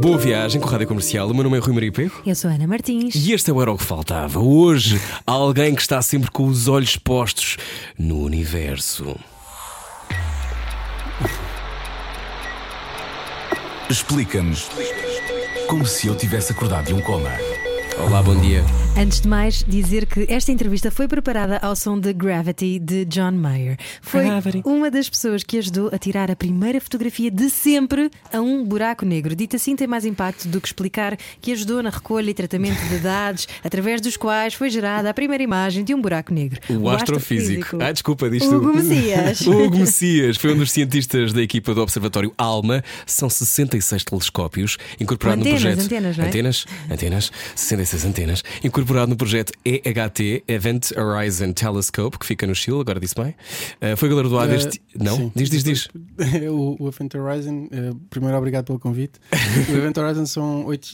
Boa viagem com a Rádio Comercial. O meu nome é Rui Maria Pego. Eu sou Ana Martins. E este era o que faltava. Hoje, alguém que está sempre com os olhos postos no universo. Explica-nos como se eu tivesse acordado de um coma. Olá, bom dia. Antes de mais, dizer que esta entrevista foi preparada ao som de Gravity de John Mayer. Foi Gravity. uma das pessoas que ajudou a tirar a primeira fotografia de sempre a um buraco negro. Dito assim, tem mais impacto do que explicar que ajudou na recolha e tratamento de dados, através dos quais foi gerada a primeira imagem de um buraco negro. O, astrofísico. Ah, desculpa, disto. Hugo Messias. O Hugo Messias foi um dos cientistas da equipa do Observatório ALMA. São 66 telescópios incorporados no projeto. antenas, não é? Antenas, antenas, 66 antenas. Incorporado no projeto EHT, Event Horizon Telescope, que fica no Chile, agora disse bem. Ah, foi galardoado Eh, este. Não? sim. Diz, diz, diz. o, o Event Horizon, eh, primeiro obrigado pelo convite. o Event Horizon são oito,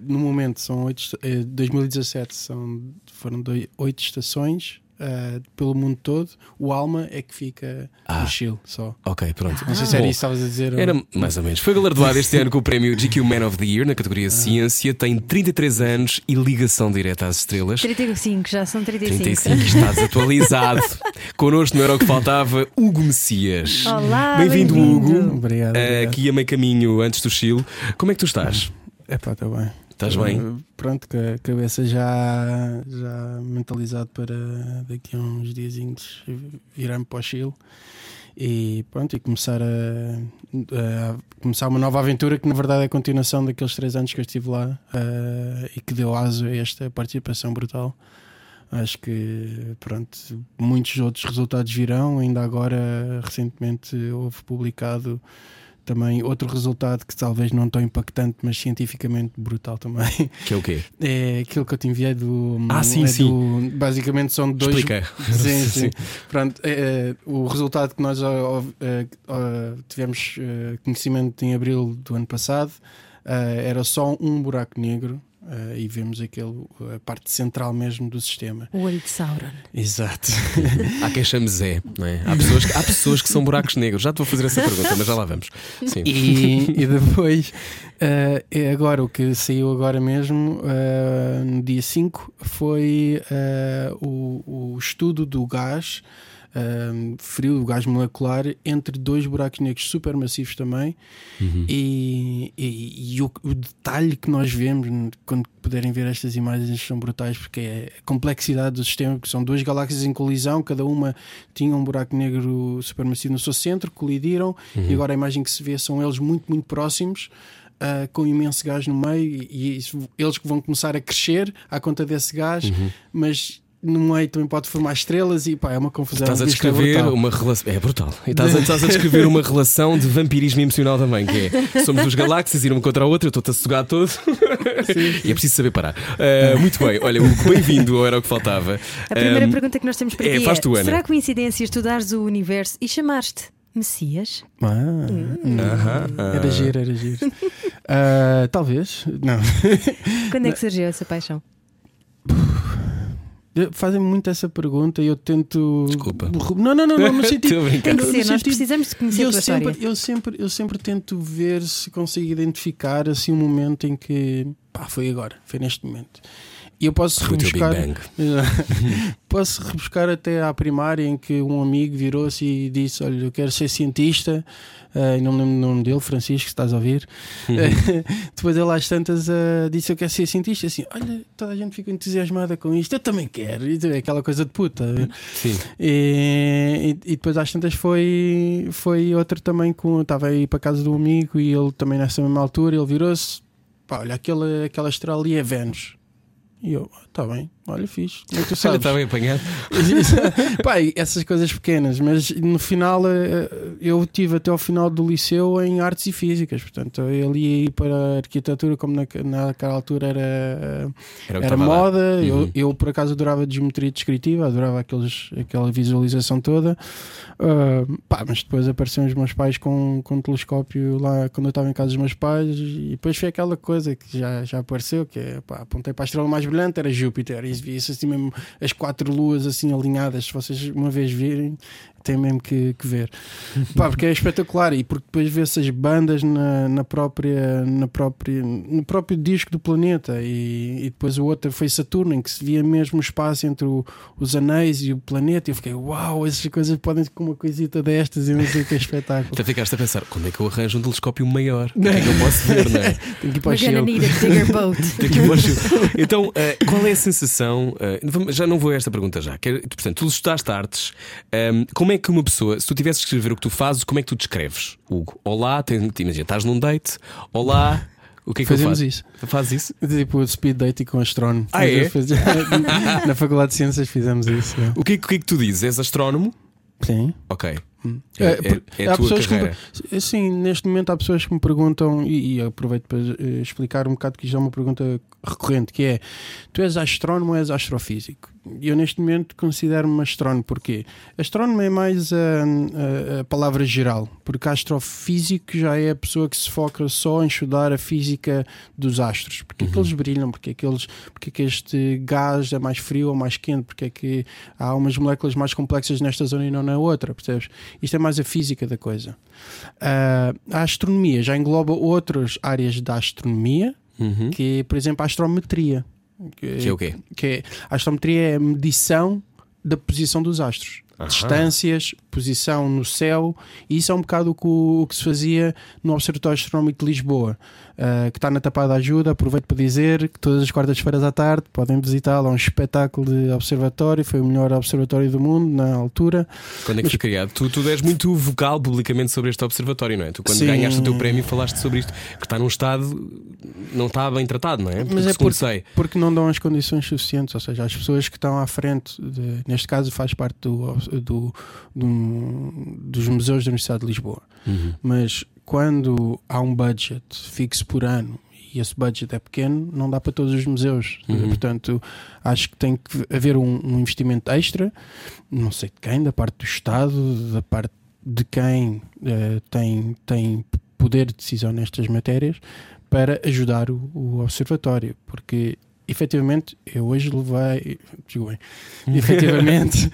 no momento, são oito, eh, 2017 são, foram oito estações eh, pelo mundo todo. O Alma é que fica Ah. no Chile só. Ok, pronto. Não sei se era Bom, isso que estavas a dizer. ou- Era mais ou menos. Foi galardoado este ano com o prémio GQ Man of the Year na Ah. categoria Ciência. Tem 33 anos e ligação direta às estrelas. 35, já são 35. 35 está desatualizado. Connosco não era o que faltava, Hugo Messias. Olá, Bem-vindo, bem-vindo. Hugo. Obrigado. Ah, obrigado. aqui a meio caminho antes do Chile. Como é que tu estás? Epá, está bem. Estás bem? Eh, Pronto, com a cabeça já, já mentalizado para daqui a uns diazinhos virar-me para o Chile e pronto, e começar a, a começar uma nova aventura que na verdade é a continuação daqueles três anos que eu estive lá eh, e que deu aso a esta participação brutal. Acho que pronto, muitos outros resultados virão. Ainda agora, recentemente, houve publicado também outro resultado que talvez não tão impactante, mas cientificamente brutal também. Que é o quê? É aquilo que eu te enviei do. Ah, sim, é sim. do- basicamente são dois. Explica. Sim, sim. Pronto, é, é, o resultado que nós é, tivemos é, conhecimento em abril do ano passado era só um buraco negro é, e vemos aquele, a parte central mesmo do sistema. O olho de Sauron. Exato. Há quem chame Zé, não é? Há pessoas, que- há pessoas que são buracos negros. Já te vou fazer essa pergunta, mas já lá vamos. Sim. E, e depois, é agora, o que saiu agora mesmo, eh, no dia 5, foi o, o estudo do gás eh, frio, gás molecular, entre dois buracos negros supermassivos também. Uhum. E, e- e o, o detalhe que nós vemos quando puderem ver estas imagens são brutais porque é a complexidade do sistema, que são duas galáxias em colisão, cada uma tinha um buraco negro supermassivo no seu centro, colidiram Uhum. e agora a imagem que se vê são eles muito, muito próximos. ah, com imenso gás no meio, e, e eles que vão começar a crescer à conta desse gás, Uhum. mas no meio também pode formar estrelas e pá, é uma confusão. Estás a é descrever brutal. uma relação. É brutal. E estás a, estás a descrever uma relação de vampirismo emocional também, que é somos duas galáxias, ir uma contra a outra, eu estou-te a sugar todo. e é preciso saber parar. Ah, muito bem, olha, bem-vindo Era o que Faltava. A primeira Ah, pergunta que nós temos para é, ti faz é: tu, será coincidência estudares o universo e chamaste Messias? Ah, Hum. Aham, Era giro, era giro. Ah, talvez, não. Quando é que surgiu essa paixão? Fazem muito essa pergunta e eu tento. Desculpa. Não, não, não, não, no sentido. Tem que no ser, nós sentido- precisamos de conhecer a eu tua sempre, história. eu, sempre, eu sempre tento ver se consigo identificar assim um momento em que pá, foi agora, foi neste momento. E eu posso rebuscar, posso rebuscar até à primária em que um amigo virou-se e disse: Olha, eu quero ser cientista. E não me lembro o nome dele, Francisco, se estás a ouvir. Eh, depois ele às tantas eh, disse: Eu quero ser cientista. Assim, olha, toda a gente fica entusiasmada com isto, eu também quero. E é aquela coisa de puta. Sim. E, e- e depois às tantas foi, foi outro também com. Estava aí para casa do amigo e ele também nessa mesma altura ele virou-se. Pá, olha, aquela, aquela estrela ali é Vênus. E eu, está bem, olha, fixe. Como é tu sabes? está bem apanhado. Pá, e essas coisas pequenas, mas no final eh, eu tive até ao final do liceu em artes e físicas, portanto eu ali para a arquitetura, como na, naquela altura era, Era, que era estava a dar. moda. Uhum. Eu, eu por acaso adorava geometria descritiva, adorava aqueles, aquela visualização toda. Ah, pá, mas depois apareceram os meus pais com, com um telescópio lá quando eu estava em casa dos meus pais, e depois foi aquela coisa que já, já apareceu: que é pá, apontei para a estrela mais brilhante, era Júpiter, e via-se assim mesmo as quatro luas assim alinhadas. Se vocês uma vez virem, tem mesmo que, que ver. Pá, porque é espetacular e porque depois vê-se as bandas na, na própria, na própria, no próprio disco do planeta e, e depois o outro foi Saturno, em que se via mesmo o espaço entre o- os anéis e o planeta. E eu fiquei, uau, essas coisas podem ser com uma coisita destas e não sei o que é espetáculo. Até ficaste a pensar, quando é que eu arranjo um telescópio maior? O que é que eu posso ver, não é? Tenho que ir para o a bigger boat. Daqui para o. Então, eh, qual é a sensação? eh, vamos- já não vou a esta pergunta já. Quero- portanto, tu estudaste artes. ehm, como é que uma pessoa, se tu tivesses que escrever o que tu fazes, como é que tu descreves? Hugo, olá, tem, imagina, estás num date, olá, o que é que Fazemos eu isso. faço? Fazes isso? Tipo speed dating com astrónomo. Ah, é? Faz- Na Faculdade de Ciências fizemos isso. é. O que, é que- o que é que tu dizes? És astrónomo? Sim. Ok. É, É, é- é há pessoas que carreira. Assim, neste momento há pessoas que me perguntam, e, e aproveito para eh, explicar um bocado que isto é uma pergunta recorrente, que é tu és astrónomo ou és astrofísico? E eu neste momento considero-me astrónomo, porquê? Astrónomo é mais a, a- a palavra geral, porque astrofísico já é a pessoa que se foca só em estudar a física dos astros, porque é que eles brilham, porque é que, eles, porque é que este gás é mais frio ou mais quente, porque é que há umas moléculas mais complexas nesta zona e não na outra, percebes? Isto é mais a física da coisa. Ah, a astronomia já engloba outras áreas da astronomia, Uhum. que é, por exemplo, a astrometria. Que é o quê? que é- a astrometria é a medição da posição dos astros. Aham. Distâncias, posição no céu, e isso é um bocado o que, o que se fazia no Observatório Astronómico de Lisboa, ah, que está na tapada ajuda. Aproveito para dizer que todas as quartas-feiras à tarde podem visitá-lo. É um espetáculo de observatório, foi o melhor observatório do mundo na altura. Quando é que foi criado? Tu, tu és muito vocal publicamente sobre este observatório, não é? Tu, quando Sim. ganhaste o teu prémio, falaste sobre isto, que está num estado. não está bem tratado, não é? Porque, Mas é porque- sei. Porque não dão as condições suficientes, ou seja, as pessoas que estão à frente, de- neste caso faz parte do, do- do- dos museus da Universidade de Lisboa, Uhum. mas quando há um budget fixo por ano e esse budget é pequeno, não dá para todos os museus. Uhum. Portanto, acho que tem que haver um, um investimento extra, não sei de quem, da parte do Estado, da parte de quem eh, tem, tem poder de decisão nestas matérias, para ajudar o, o observatório, porque efetivamente eu hoje levei digo bem, efetivamente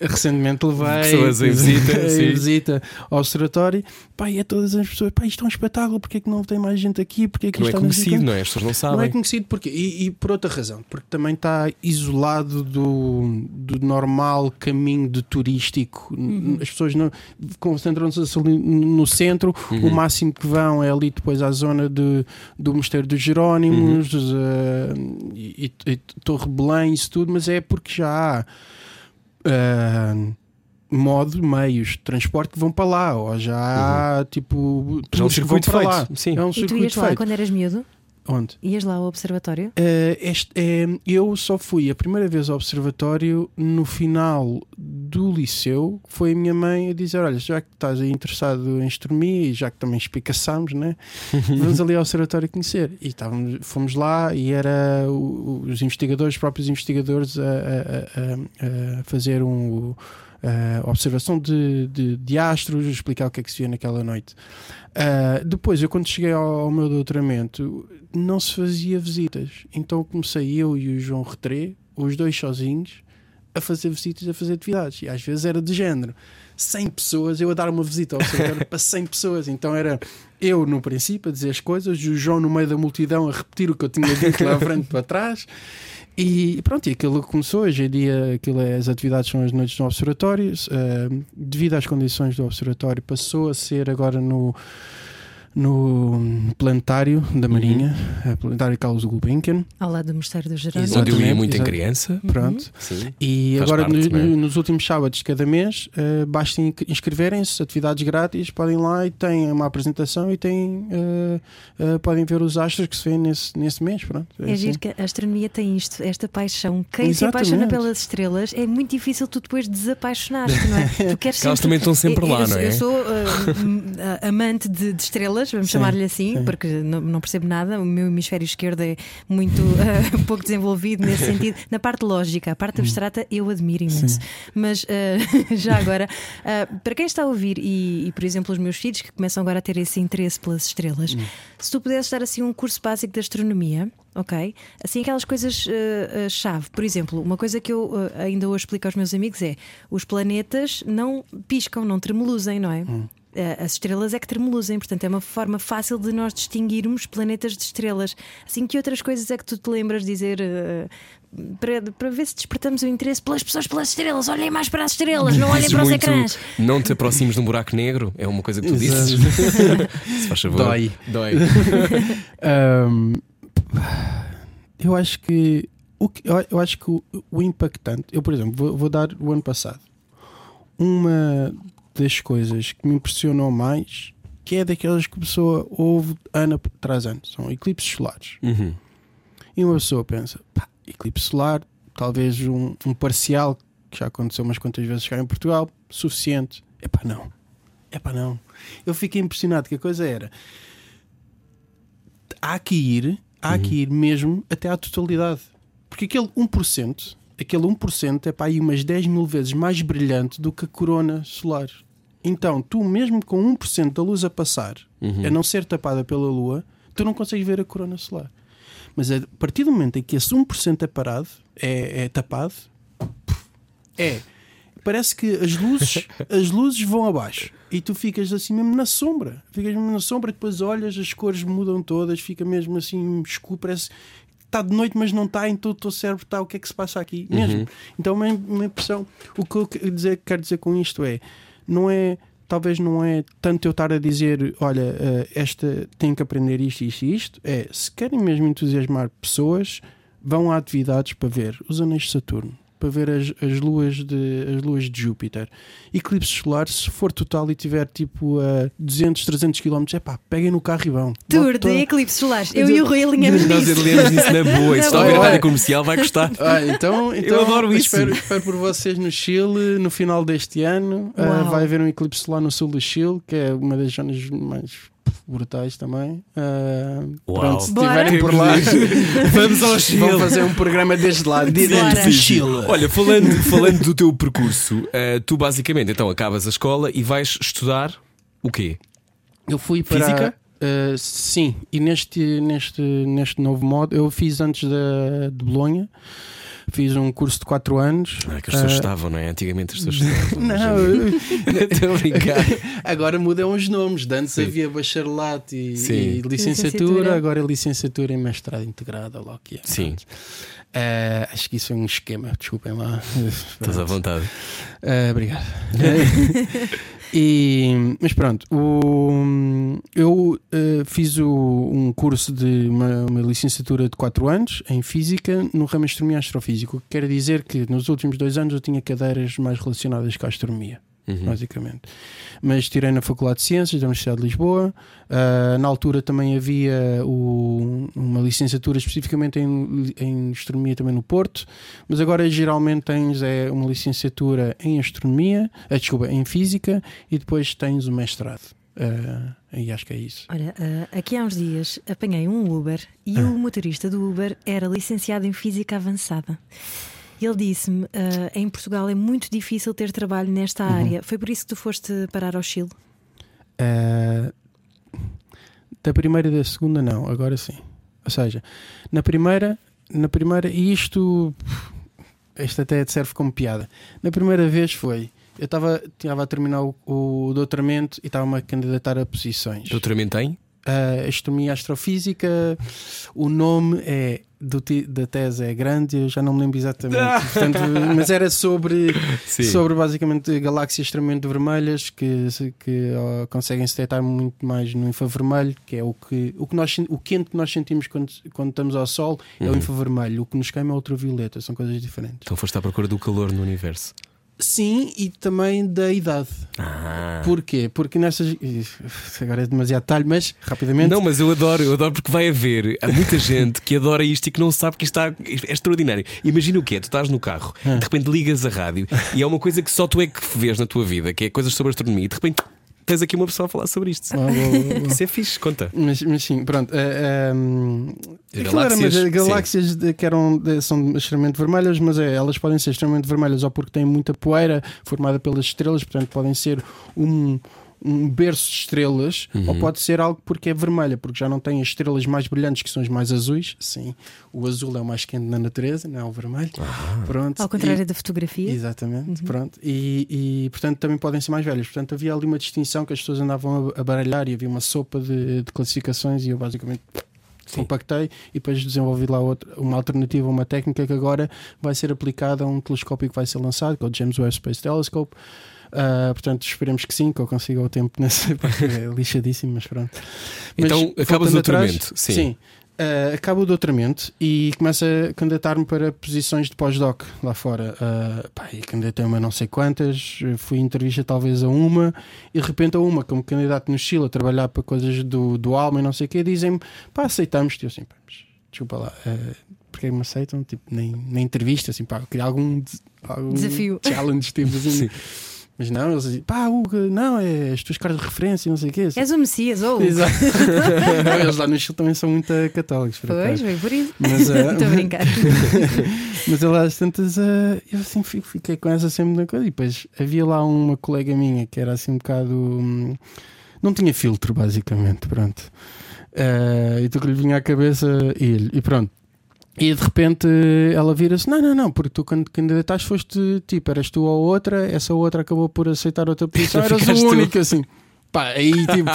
recentemente levei Pessoas em visita, em visita ao observatório pá, e a todas as pessoas, pá, isto é um espetáculo, porque é que não tem mais gente aqui, porque é que Não é conhecido, quê?" não é? As pessoas não Não é sabem. conhecido porque e, e por outra razão, porque também está isolado do, do normal caminho de turístico. As pessoas não concentram-se ali no centro, Uhum. o máximo que vão é ali depois à zona de, do Mosteiro dos Jerónimos Uhum. eh, e, e, e Torre Belém, isso tudo, mas é porque já há eh, modo, meios de transporte que vão para lá, ou já há tipo Já é um circuito para feito, lá. sim. É um E tu ias lá feito. quando eras miúdo? Onde? Ias lá ao observatório? Eh, este, eh, eu só fui a primeira vez ao observatório no final do liceu. Foi a minha mãe a dizer: Olha, já que estás aí interessado em astronomia e já que também espicaçámos, né? vamos ali ao observatório conhecer. E estávamos, fomos lá e era o- os investigadores, os próprios investigadores, a, a- a- a- a fazer um. A observação de, de, de astros, explicar o que é que se via naquela noite. Ah, depois, eu quando cheguei ao, ao meu doutoramento, não se fazia visitas. Então comecei eu e o João Retré, os dois sozinhos, a fazer visitas, a fazer atividades. E às vezes era de género. 100 pessoas, eu a dar uma visita ao observatório para 100 pessoas. Então era eu no princípio a dizer as coisas, e o João no meio da multidão a repetir o que eu tinha dito lá à frente para trás. E pronto, e aquilo começou. Hoje em dia, aquilo é, as atividades são as noites no observatório. eh, devido às condições do observatório, passou a ser agora no no planetário da Marinha, a planetário Carlos Gulbenkian. Ao lado do Mosteiro do Onde Jerónimo. Exato. eu ia muito em criança. Pronto. Sim. E Faz agora, parte, no- é? no- nos últimos sábados de cada mês, uh, basta in- inscreverem-se, atividades grátis, podem ir lá e têm uma apresentação e têm, uh, uh, podem ver os astros que se vêem nesse, nesse mês. Pronto, É assim. giro que a astronomia tem isto, esta paixão. Quem se Exatamente. apaixona pelas estrelas é muito difícil tu depois desapaixonar-te, não é? Tu queres Que elas sempre- também estão sempre lá, eu, não é? Eu sou uh, amante de, de estrelas, vamos chamar-lhe assim, sim. porque não, não percebo nada. O meu hemisfério esquerdo é muito uh, pouco desenvolvido nesse sentido. Na parte lógica, a parte abstrata, eu admiro imenso. Mas uh, já agora, uh, para quem está a ouvir, e, e, por exemplo os meus filhos que começam agora a ter esse interesse pelas estrelas, Hum. se tu pudesses dar assim um curso básico de astronomia. Ok? Assim, aquelas coisas uh, uh, chave. Por exemplo, uma coisa que eu uh, ainda hoje explico aos meus amigos é: os planetas não piscam, não tremeluzem, não é? Hum. Uh, As estrelas é que tremeluzem, portanto é uma forma fácil de nós distinguirmos planetas de estrelas. Assim, que outras coisas é que tu te lembras de dizer uh, para, para ver se despertamos o interesse pelas pessoas pelas estrelas? Olhem mais para as estrelas, não olhem para os ecrãs. Não te aproximes de um buraco negro, é uma coisa que tu Exato. dizes. Se faz favor. Dói. Dói. Um, eu acho que o que- eu, eu acho que o, o impactante, eu por exemplo, vou, vou dar o ano passado. Uma das coisas que me impressionou mais, que é daquelas que a pessoa ouve ano tras ano, são eclipses solares. Uhum. E uma pessoa pensa, pá, eclipse solar, talvez um, um parcial, que já aconteceu umas quantas vezes cá em Portugal, suficiente. É pá, não. É pá, não. Eu fiquei impressionado que a coisa era. Há que ir, há que ir mesmo até à totalidade. Porque aquele 1%, aquele 1% é para aí umas 10 mil vezes mais brilhante do que a corona solar. Então, tu mesmo com 1% da luz a passar, a não ser tapada pela lua, tu não consegues ver a corona solar. Mas a partir do momento em que esse 1% é parado, é, é tapado, é. Parece que as luzes, as luzes vão abaixo e tu ficas assim mesmo na sombra. Ficas mesmo na sombra, depois olhas, as cores mudam todas, fica mesmo assim escuro, parece está de noite, mas não está, então o teu cérebro está, o que é que se passa aqui? Mesmo. Então, uma, uma impressão. O que eu quero dizer, quero dizer com isto é: não é talvez não é tanto eu estar a dizer, olha, eh, esta tem que aprender isto, isto e isto. É, se querem mesmo entusiasmar pessoas, vão a atividades para ver os anéis de Saturno, para ver as, as, luas, de, as luas de Júpiter. Eclipse solar, se for total e tiver tipo a 200, 300 km, é pá, peguem no carro e vão. Tour de eclipses solares. Eu e o Rui alinhamos Nós lemos isso na boa. Se está a ver a boa. rádio comercial, vai gostar. Ah, então, então adoro isso. Espero, espero por vocês no Chile no final deste ano. Uau. vai haver um eclipse solar no sul do Chile, que é uma das zonas mais brutais também. Uau. pronto, se estiverem por lá, Vamos ao Chile. vão fazer um programa desde lá, direto do Chile. Olha, falando, falando do teu percurso, eh, tu basicamente então acabas a escola e vais estudar o quê? Eu fui para. Física? ah, sim, e neste, neste, neste novo modo, eu fiz antes da, de Bolonha, fiz um curso de 4 anos. Ah, que as pessoas Ah, estavam, não é? Antigamente as pessoas estavam. Não, Estou a brincar. Agora mudam os nomes. De antes havia bacharelato e, e licenciatura, Licenciatura. agora é licenciatura em mestrado integrado, lá que é. Sim. Ah, acho que isso é um esquema, desculpem lá. Estás à vontade. Ah, obrigado. E- mas pronto, o- eu eh, fiz o- um curso de uma, uma licenciatura de 4 anos em Física no ramo Astronomia e Astrofísica, o que quer dizer que nos últimos dois anos eu tinha cadeiras mais relacionadas com a astronomia Uhum. basicamente. Mas tirei na Faculdade de Ciências da Universidade de Lisboa. Ah, na altura também havia o- uma licenciatura especificamente em, em astronomia também no Porto. Mas agora geralmente tens é, uma licenciatura em astronomia, ah, desculpa, em física e depois tens o mestrado. Ah, e acho que é isso. Olha, ah, aqui há uns dias apanhei um Uber e o motorista do Uber era licenciado em Física Avançada. Ele disse-me: ah, em Portugal é muito difícil ter trabalho nesta área. Foi por isso que tu foste parar ao Chile? Ah, da primeira e da segunda não, agora sim. Ou seja, na primeira, na primeira, e isto, isto até serve como piada. Na primeira vez foi, eu estava a terminar o, o doutoramento e estava-me a candidatar a posições. Doutoramento em? A astronomia e astrofísica, o nome é do da tese é grande, eu já não me lembro exatamente. Portanto, mas era sobre, Sim. sobre basicamente galáxias extremamente vermelhas que, que ó, conseguem se detectar muito mais no infravermelho, que é o que o, que nós, o quente que nós sentimos quando, quando estamos ao sol é o infravermelho, o que nos queima é o ultravioleta, são coisas diferentes. Então foste à procura do calor no universo. Sim, e também da idade. Ah. Porquê? Porque nessas. Ih, Agora é demasiado detalhe, mas rapidamente. Não, mas eu adoro, eu adoro porque vai haver há muita gente que adora isto e que não sabe que isto está, é extraordinário. Imagina o que é, tu estás no carro, Ah. de repente ligas a rádio e é uma coisa que só tu é que vês na tua vida, que é coisas sobre astronomia, e de repente tens aqui uma pessoa a falar sobre isto. Ah, boa, boa, boa. Isso é fixe, conta. Mas, mas sim, pronto. eh, ehm, era, mas galáxias, as galáxias de- que eram, de- são extremamente vermelhas, mas é, elas podem ser extremamente vermelhas ou porque têm muita poeira formada pelas estrelas, portanto podem ser um, um berço de estrelas, Uhum. ou pode ser algo porque é vermelha, porque já não tem as estrelas mais brilhantes que são as mais azuis. Sim, o azul é o mais quente na natureza, não é o vermelho. Pronto. Ao E- contrário da fotografia. Exatamente, pronto. E, e, portanto também podem ser mais velhas. Portanto, havia ali uma distinção que as pessoas andavam a, baralhar e havia uma sopa de, de classificações e eu basicamente compactei e depois desenvolvi lá outra, uma alternativa, uma técnica que agora vai ser aplicada a um telescópio que vai ser lançado, que é o James Webb Space Telescope. Ah, portanto, esperemos que sim, que eu consiga o tempo nessa. porque É lixadíssimo, mas pronto. Mas, Então, acabas o atrás, doutoramento, sim. sim. Ah, acabo o doutoramento e começo a candidatar-me para posições de pós-doc lá fora. Uh, pá, e candidatei-me a não sei quantas, fui em entrevista talvez a uma, e de repente a uma, como candidato no Chile a trabalhar para coisas do, do Alma e não sei o quê, dizem-me, pá, aceitamos-te. Eu assim, pá, mas desculpa lá, uh, porque me aceitam? Tipo, nem, nem entrevista, assim, pá, queria algum, algum Desafio. challenge, tipo assim. Mas não, eles dizem, pá, Hugo, não, é as tuas caras de referência, não sei o quê. És o Messias, ou. Exato. Não, eles lá no Chile também são muito católicos. por Pois, foi por isso. Mas, ah, Estou a brincar. mas eu lá às tantas, ah, eu assim fico- fiquei com essa sempre na coisa. E depois havia lá uma colega minha que era assim um bocado. hum, não tinha filtro, basicamente. Pronto. Ah, e tu que lhe vinha à cabeça ele. E pronto. E de repente ela vira-se: Não, não, não, porque tu quando candidataste foste tipo, eras tu ou outra, essa outra acabou por aceitar outra posição, eras o tu. único assim. Pá, aí tipo,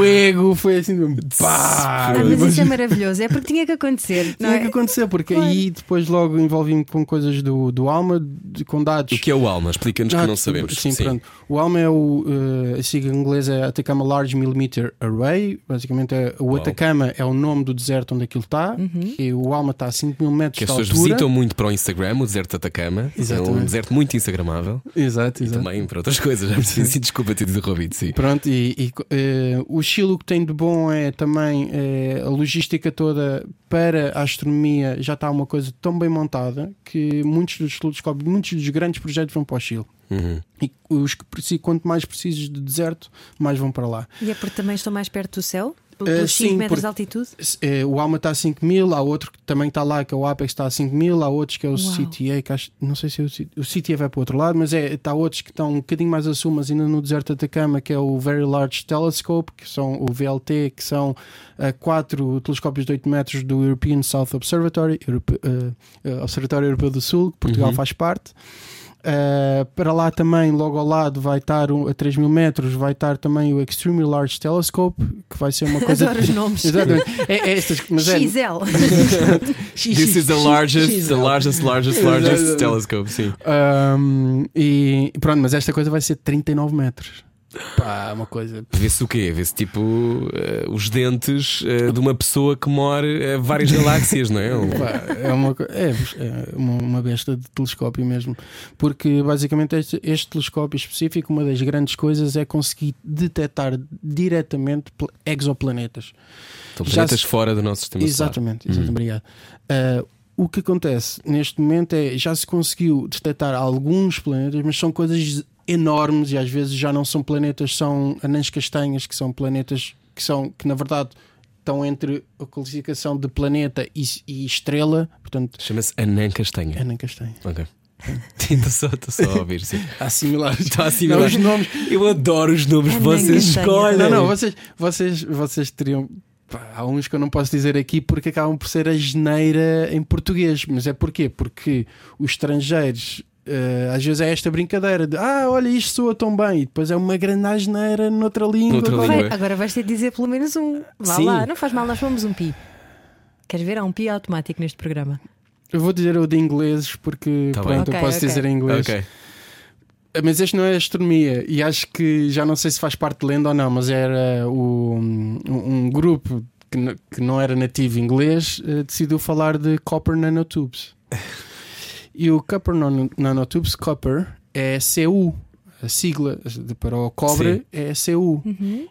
o ego foi assim, pá, Ah, mas isso é maravilhoso, é porque tinha que acontecer. Não tinha que é? acontecer, porque Claro. aí depois logo envolvi-me com coisas do, do Alma, de- com dados. O que é o Alma? Explica-nos que Ah, não sabemos. Sim, pronto. O ALMA é o. Uh, a sigla em inglês é Atacama Large Millimeter Array. Basicamente, é, o Uau. Atacama é o nome do deserto onde aquilo está. Uhum. E o ALMA está a 5 mil metros Que as de pessoas altura. visitam muito para o Instagram, o deserto de Atacama. É um Exatamente. deserto muito instagramável. Exato, E exato. também para outras coisas. Sim, desculpa ter interrompido, sim. Pronto, e, e, eh, o Chile o que tem de bom é também eh, a logística toda para a astronomia já está uma coisa tão bem montada que muitos dos telescópios, muitos dos grandes projetos vão para o Chile. Uhum. E os que precisam, quanto mais precisos de deserto, mais vão para lá. E é porque também estou mais perto do céu? Eh, Pelos 5 sim, metros porque- de altitude? Eh, o Alma está a 5 mil, há outro que também está lá, que é o Apex, está a 5 mil, há outros que é o Uau. CTA, que acho, não sei se é o, o CTA vai para o outro lado, mas é, está outros que estão um bocadinho mais a sul, mas ainda no deserto de Atacama, que é o Very Large Telescope, que são o VLT, que são eh, quatro telescópios de 8 metros do European South Observatory, Europe- eh, eh, Observatório Europeu do Sul, que Portugal Uhum. faz parte. Uh, para lá também, logo ao lado, vai estar um- a 3 mil metros, vai estar também o Extremely Large Telescope, que vai ser uma coisa. Adoro os nomes. Exatamente. É, é estas, mas é, XL. This is the largest, the largest, largest, largest telescope, sim. Um, e pronto, mas esta coisa vai ser 39 metros. Pá, uma coisa. Vê-se o quê? Vê-se tipo eh, os dentes eh, de uma pessoa que mora a várias galáxias, não é? Pá, é uma, é, é uma, besta de telescópio mesmo. Porque basicamente este, este telescópio específico, uma das grandes coisas é conseguir detectar diretamente pl- exoplanetas. Já planetas se- fora do nosso sistema solar. Exatamente, exatamente obrigado. Ah, o que acontece neste momento é já se conseguiu detectar alguns planetas, mas são coisas enormes e às vezes já não são planetas, são anãs castanhas, que são planetas que são que na verdade estão entre a classificação de planeta e, e estrela, portanto, Chama-se Anã Castanha. anã castanha. Ok. Estou só, só a ouvir, sim. Há similares. Está assim, Não, os nomes. Eu adoro os nomes que vocês escolhem. Não, não, vocês, vocês, vocês teriam. pá, Há uns que eu não posso dizer aqui porque acabam por ser a geneira em português. Mas é porquê? Porque os estrangeiros. Eh, às vezes é esta brincadeira de ah, olha, isto soa tão bem, e depois é uma grande asneira noutra língua. Noutra língua. Vai, agora vais ter de dizer pelo menos um. Vá Sim. lá, não faz mal, nós vamos um pi. Queres ver? Há um pi automático neste programa. Eu vou dizer o de ingleses porque Tá pronto, Ok, eu posso ok. dizer em inglês. Ok. Mas este não é astronomia e acho que já não sei se faz parte de lenda ou não, mas era o, um, um grupo que, que não era nativo inglês eh, decidiu falar de copper nanotubes. E o copper nano- nanotubes, copper, é CU, a sigla de- para o cobre Sim. é CU.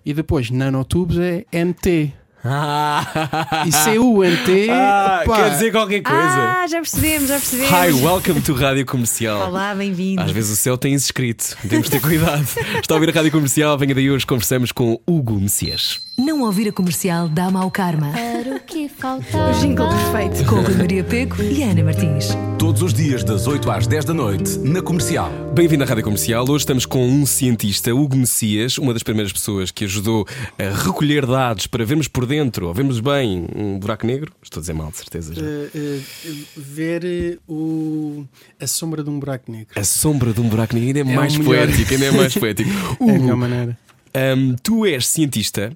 E depois nanotubes é NT. Ah, E CUNT, ah, quer dizer qualquer coisa. Ah, já percebemos, já percebemos. Hi, welcome to Rádio Comercial. Olá, bem-vindo. Às vezes o céu tem escrito, temos de ter cuidado. Está a ouvir a Rádio Comercial, venha daí hoje conversamos com Hugo Messias. Não ouvir a comercial dá mau karma. Era o que faltava. O jingle perfeito. Com Rui Maria Peco e Ana Martins. Todos os dias, das 8 às 10 da noite, na comercial. Bem-vindo à Rádio Comercial. Hoje estamos com um cientista, Hugo Messias, uma das primeiras pessoas que ajudou a recolher dados para vermos por dentro, ou vermos bem um buraco negro. Estou a dizer mal, de certeza já. eh, eh, ver eh, o, a sombra de um buraco negro. A sombra de um buraco negro ainda é, É mais poético, ainda é mais poético. É a melhor maneira. hum, tu és cientista,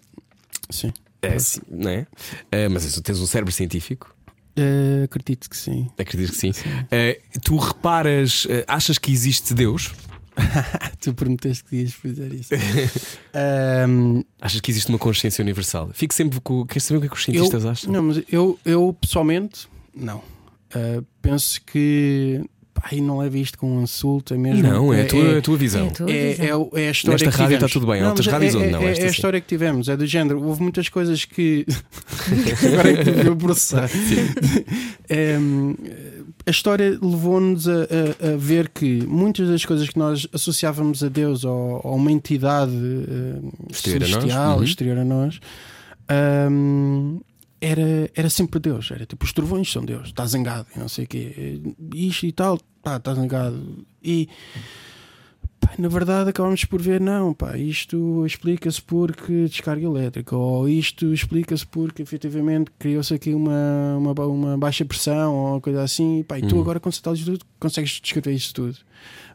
Sim. é, sim, não é? Ah, mas tens um cérebro científico. Eh, acredito que sim. Acreditas que sim. Ah, tu reparas, ah, achas que existe Deus? Tu prometeste que ias fazer isso. Ahm, Achas que existe uma consciência universal? Fico sempre com. Queres saber o que é que os cientistas eu, acham? Não, mas eu, eu pessoalmente, não. Ah, penso que. E não leva isto com um insulto, é mesmo. Não, é a tua, a tua É visão. a tua É, visão. é, o- é a história Nesta que rádio tivemos. está tudo bem, outras mas rádios é, onde é, não, É, é a sim. história que tivemos, é do género. Houve muitas coisas que. Agora é que eu processar. É, a história levou-nos a, a- a ver que muitas das coisas que nós associávamos a Deus ou a uma entidade eh, Exterior a nós, celestial, uhum. exterior a nós, ahm, era, era sempre Deus. Era tipo, os trovões são Deus, está zangado, não sei o quê, isto e tal, está zangado. E pá, na verdade acabamos por ver, não, pá, isto explica-se porque descarga elétrica, ou isto explica-se porque efetivamente criou-se aqui uma, uma, uma baixa pressão, ou coisa assim, e, pá, e tu Hum. agora satélites tudo consegues descrever isso tudo.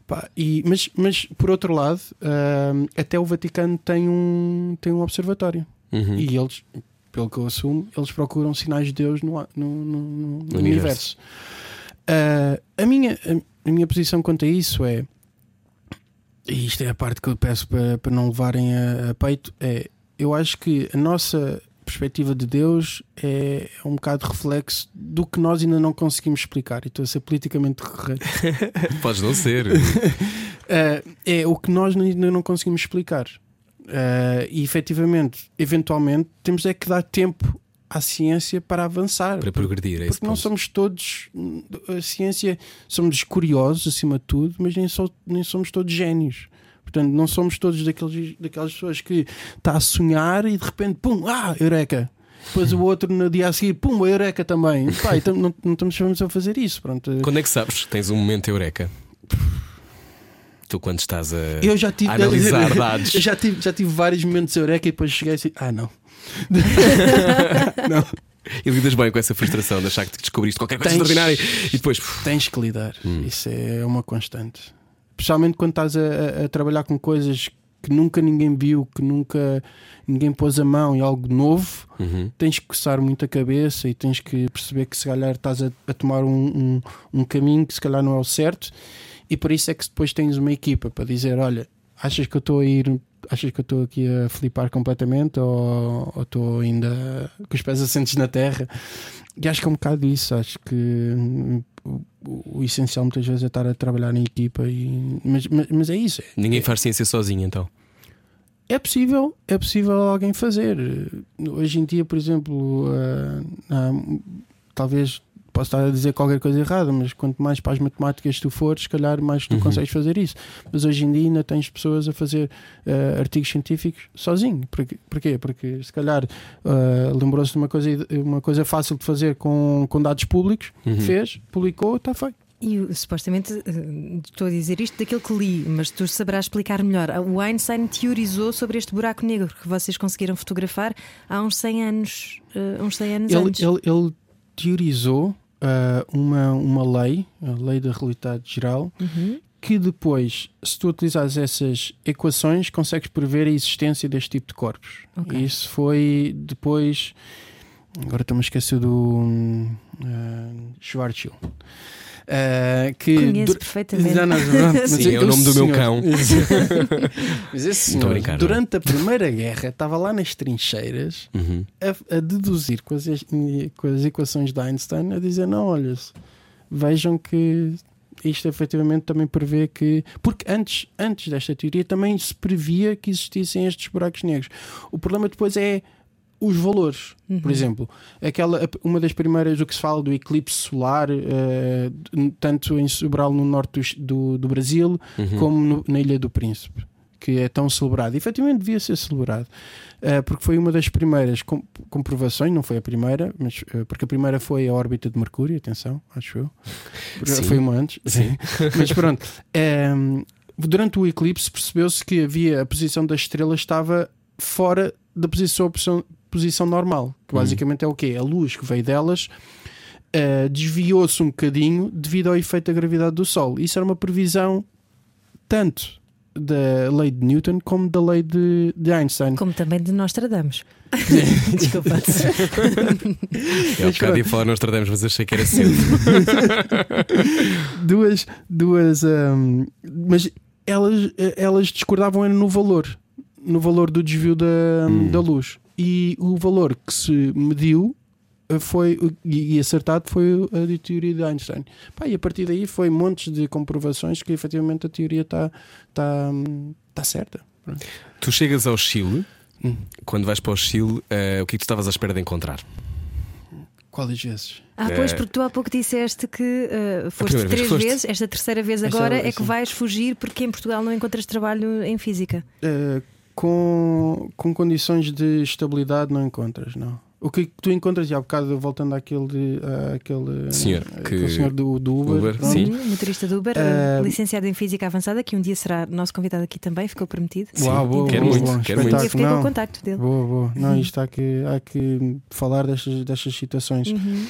Pá, e, mas, mas por outro lado, ahm, até o Vaticano tem um, tem um observatório. Uhum. E eles, pelo que eu assumo, eles procuram sinais de Deus no, no, no- no- universo. universo. Ah, a, minha, a minha posição quanto a isso é, e isto é a parte que eu peço para, para não levarem a, a peito, é eu acho que a nossa perspectiva de Deus é, é um bocado reflexo do que nós ainda não conseguimos explicar. E estou a ser politicamente correto. Podes não ser. Uh, é o que nós ainda não conseguimos explicar. Uh, e efetivamente, eventualmente, temos é que dar tempo à ciência para avançar. para progredir, é Porque não ponto. somos todos. A ciência, somos curiosos acima de tudo, mas nem, so- nem somos todos génios. Portanto, não somos todos daqueles, daquelas pessoas que está a sonhar e de repente, pum, ah, eureka! Depois o outro no dia a seguir, pum, eureka também. Pá, então não, não estamos a fazer isso. Pronto. Quando é que sabes que tens um momento eureka? Tu, quando estás a, Eu já tive a analisar dados. Eu já tive, já tive vários momentos eureka e depois cheguei assim, ah não. não, E lidas bem com essa frustração de achar que descobriste qualquer coisa Tens- extraordinária e depois. puf, tens que lidar. Hum. Isso é uma constante. Especialmente quando estás a, a- trabalhar com coisas que nunca ninguém viu, que nunca ninguém pôs a mão em algo novo, uhum. tens que coçar muito a cabeça e tens que perceber que se calhar estás a, a tomar um, um, um caminho que se calhar não é o certo, e por isso é que depois tens uma equipa para dizer: olha, achas que eu estou a ir, achas que eu estou aqui a flipar completamente ou ou estou ainda com os pés assentes na terra? E acho que é um bocado isso, acho que hum, o, o essencial muitas vezes é estar a trabalhar em equipa, e, mas, mas, mas é isso. Ninguém faz ciência sozinho então. É possível, é possível alguém fazer. Hoje em dia, por exemplo, ah, há- talvez posso estar a dizer qualquer coisa errada, mas quanto mais para as matemáticas tu fores, se calhar mais tu Uhum. consegues fazer isso. Mas hoje em dia ainda tens pessoas a fazer ah, artigos científicos sozinho. Porquê? Porquê? Porque se calhar ah, lembrou-se de uma coisa, uma coisa fácil de fazer com, com dados públicos, Uhum. fez, publicou, está feito. E o- supostamente eh, estou a dizer isto daquilo que li, mas tu saberás explicar melhor. O Einstein teorizou sobre este buraco negro que vocês conseguiram fotografar há uns 100 anos, eh, uns 100 anos Ele, antes. ele, ele teorizou ah, uma, uma lei, a lei da realidade geral, Uhum. que depois, se tu utilizares essas equações, consegues prever a existência deste tipo de corpos. Ok. E isso foi depois. agora estou-me a esquecer do uh, Schwarzschild. Uh, que Conheço dur- perfeitamente. Não, não, não, Sim, é o nome do meu cão. mas esse senhor, brincar, é? durante a Primeira Guerra, estava lá nas trincheiras Uhum. a, a deduzir com as, com as equações de Einstein, a dizer: não, olha, vejam que isto efetivamente também prevê que. Porque antes, antes desta teoria também se previa que existissem estes buracos negros. O problema depois é os valores. Por exemplo, aquela, uma das primeiras, o que se fala do eclipse solar, eh, tanto em Sobral, no norte do, do, Brasil, Uhum. como no- na Ilha do Príncipe. Que é tão celebrado. E, efetivamente devia ser celebrado. Uh, porque foi uma das primeiras com- comprovações, não foi a primeira, mas uh, porque a primeira foi a órbita de Mercúrio, atenção, acho eu. Foi uma antes, Sim. mas pronto. um, durante o eclipse percebeu-se que havia a posição das estrelas estava fora da posição, posição, posição normal, que Hum. basicamente é o quê? A luz que veio delas uh, desviou-se um bocadinho devido ao efeito da gravidade do Sol. Isso era uma previsão tanto da lei de Newton como da lei de, de Einstein. Como também de Nostradamus. Desculpa. É o bocado ia falar Nostradamus, mas achei que era cedo. duas, duas hum, mas elas, elas discordavam no valor, no valor do desvio da, Hum. da luz. E o valor que se mediu eh, foi e acertado foi a de teoria de Einstein. Pá, e a partir daí foi montes de comprovações que efetivamente a teoria está tá, tá certa. Tu chegas ao Chile, Hum. quando vais para o Chile, eh, o que é que tu estavas à espera de encontrar? Quais vezes? Ah, pois, É. porque tu há pouco disseste que uh, foste vez três foste. vezes, esta terceira vez Esta agora é- é que vais fugir porque em Portugal não encontras trabalho em física. Eh, com, com condições de estabilidade não encontras, não. O que tu encontras, e há bocado voltando àquele, de, àquele Senhor, aquele que- senhor do, do Uber, Uber, sim. Uhum, Motorista do Uber, uh, licenciado em Física Avançada, que um dia será nosso convidado aqui também, ficou prometido. Sim, Uau, boa, quero boa, muito, boa, quero muito. Eu fiquei com o Não, contacto dele. boa, boa. Não, isto há que, há que falar destas, destas situações. Uhum.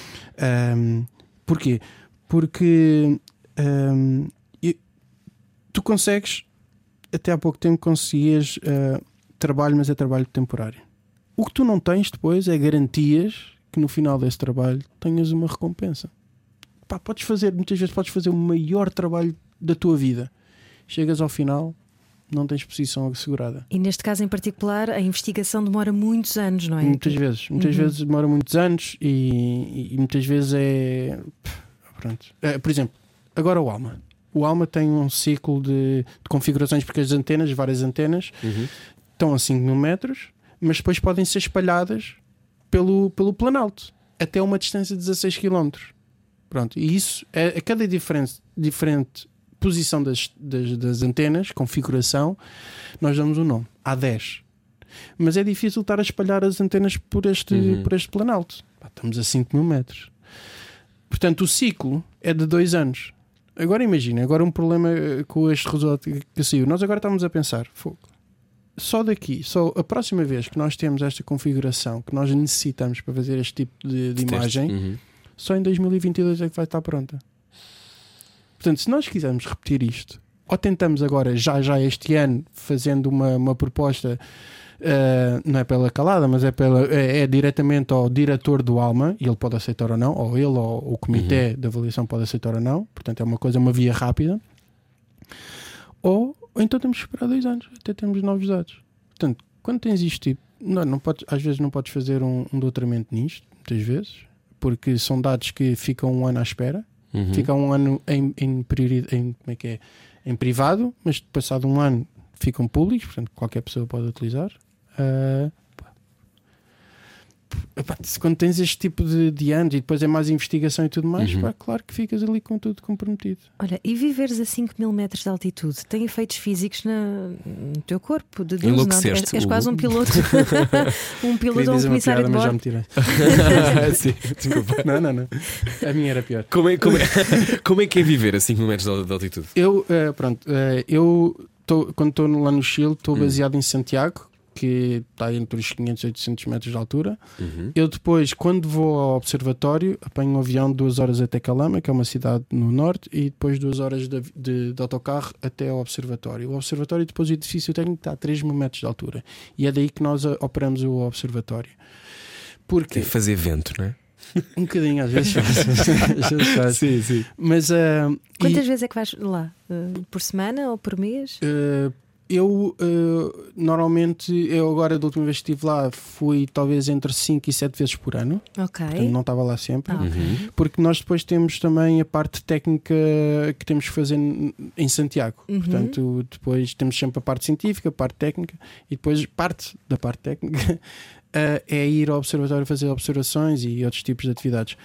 Um, porquê? Porque um, e- tu consegues, até há pouco tempo, conseguias uh, trabalho, mas é trabalho temporário. O que tu não tens depois é garantias que no final desse trabalho tenhas uma recompensa. Pá, podes fazer, muitas vezes podes fazer o maior trabalho da tua vida. Chegas ao final, não tens posição assegurada. E neste caso em particular, a investigação demora muitos anos, não é? Muitas vezes, muitas Uhum. vezes demora muitos anos e, e- e muitas vezes é. Pronto. É, por exemplo, agora o Alma. O Alma tem um ciclo de, de configurações, porque as antenas, várias antenas, Uhum. estão a 5 mil metros, mas depois podem ser espalhadas pelo, pelo Planalto até uma distância de 16 km. Pronto, e isso é a cada diferente, diferente posição das, das, das antenas, configuração, nós damos um nome. Há 10. Mas é difícil estar a espalhar as antenas por este, Uhum. por este planalto. Pá, estamos a 5 mil metros. Portanto, o ciclo é de dois anos. Agora imagina, agora um problema eh, com este resultado que- que saiu. Nós agora estamos a pensar, fogo. Só daqui, só a próxima vez que nós temos esta configuração que nós necessitamos para fazer este tipo de, de imagem, Uhum. só em 2022 é que vai estar pronta. Portanto, se nós quisermos repetir isto, ou tentamos agora, já já este ano, fazendo uma, uma proposta, eh, não é pela calada, mas é, pela, é, é diretamente ao diretor do Alma, e ele pode aceitar ou não, ou ele ou o comitê de avaliação pode aceitar ou não, portanto é uma coisa, uma via rápida. Ou, ou então temos que esperar dois anos, até termos novos dados. Portanto, quando tens isto tipo, não, não podes, às vezes não podes fazer um, um doutoramento nisto, muitas vezes, porque são dados que ficam um ano à espera, Uhum. fica um ano em, em, priori- em- como é que é? em privado, mas passado um ano ficam públicos, portanto qualquer pessoa pode utilizar. Ah, pá. Quando tens este tipo de, de anos e depois é mais investigação e tudo mais, Uhum. pá, claro que ficas ali com tudo comprometido. Olha, e viveres a 5 mil metros de altitude tem efeitos físicos na- no teu corpo? De Deus, não? És, és o- quase um piloto. um piloto ou um comissário piada, de mas já bordo. me tirei. Sim, desculpa. Não, não, não. A minha era pior. Como é, como, é, como é que é viver a 5 mil metros de de altitude? Eu, eh, pronto, eh, eu tô, quando estou lá no Chile, estou Hum. baseado em Santiago, que está entre os 500 e 800 metros de altura. Uhum. Eu depois, quando vou ao observatório, apanho um avião duas horas até Calama, que é uma cidade no norte, e depois duas horas de, de- de autocarro até ao observatório. O observatório, depois o edifício técnico está a 3 mil metros de altura. E é daí que nós ah, operamos o observatório. Porque É fazer vento, não é? um bocadinho às vezes faço. Faço. Sim, sim. Mas e- Quantas vezes é que vais lá? Uh, por semana ou por mês? Uh, eu uh, normalmente, eu agora da última vez que estive lá fui talvez entre 5 e 7 vezes por ano, Ok. portanto não estava lá sempre, Ah, ok. Uhum. porque nós depois temos também a parte técnica que temos que fazer em Santiago. Uhum. Portanto, depois temos sempre a parte científica, a parte técnica e depois parte da parte técnica uh, é ir ao observatório fazer observações e outros tipos de atividades.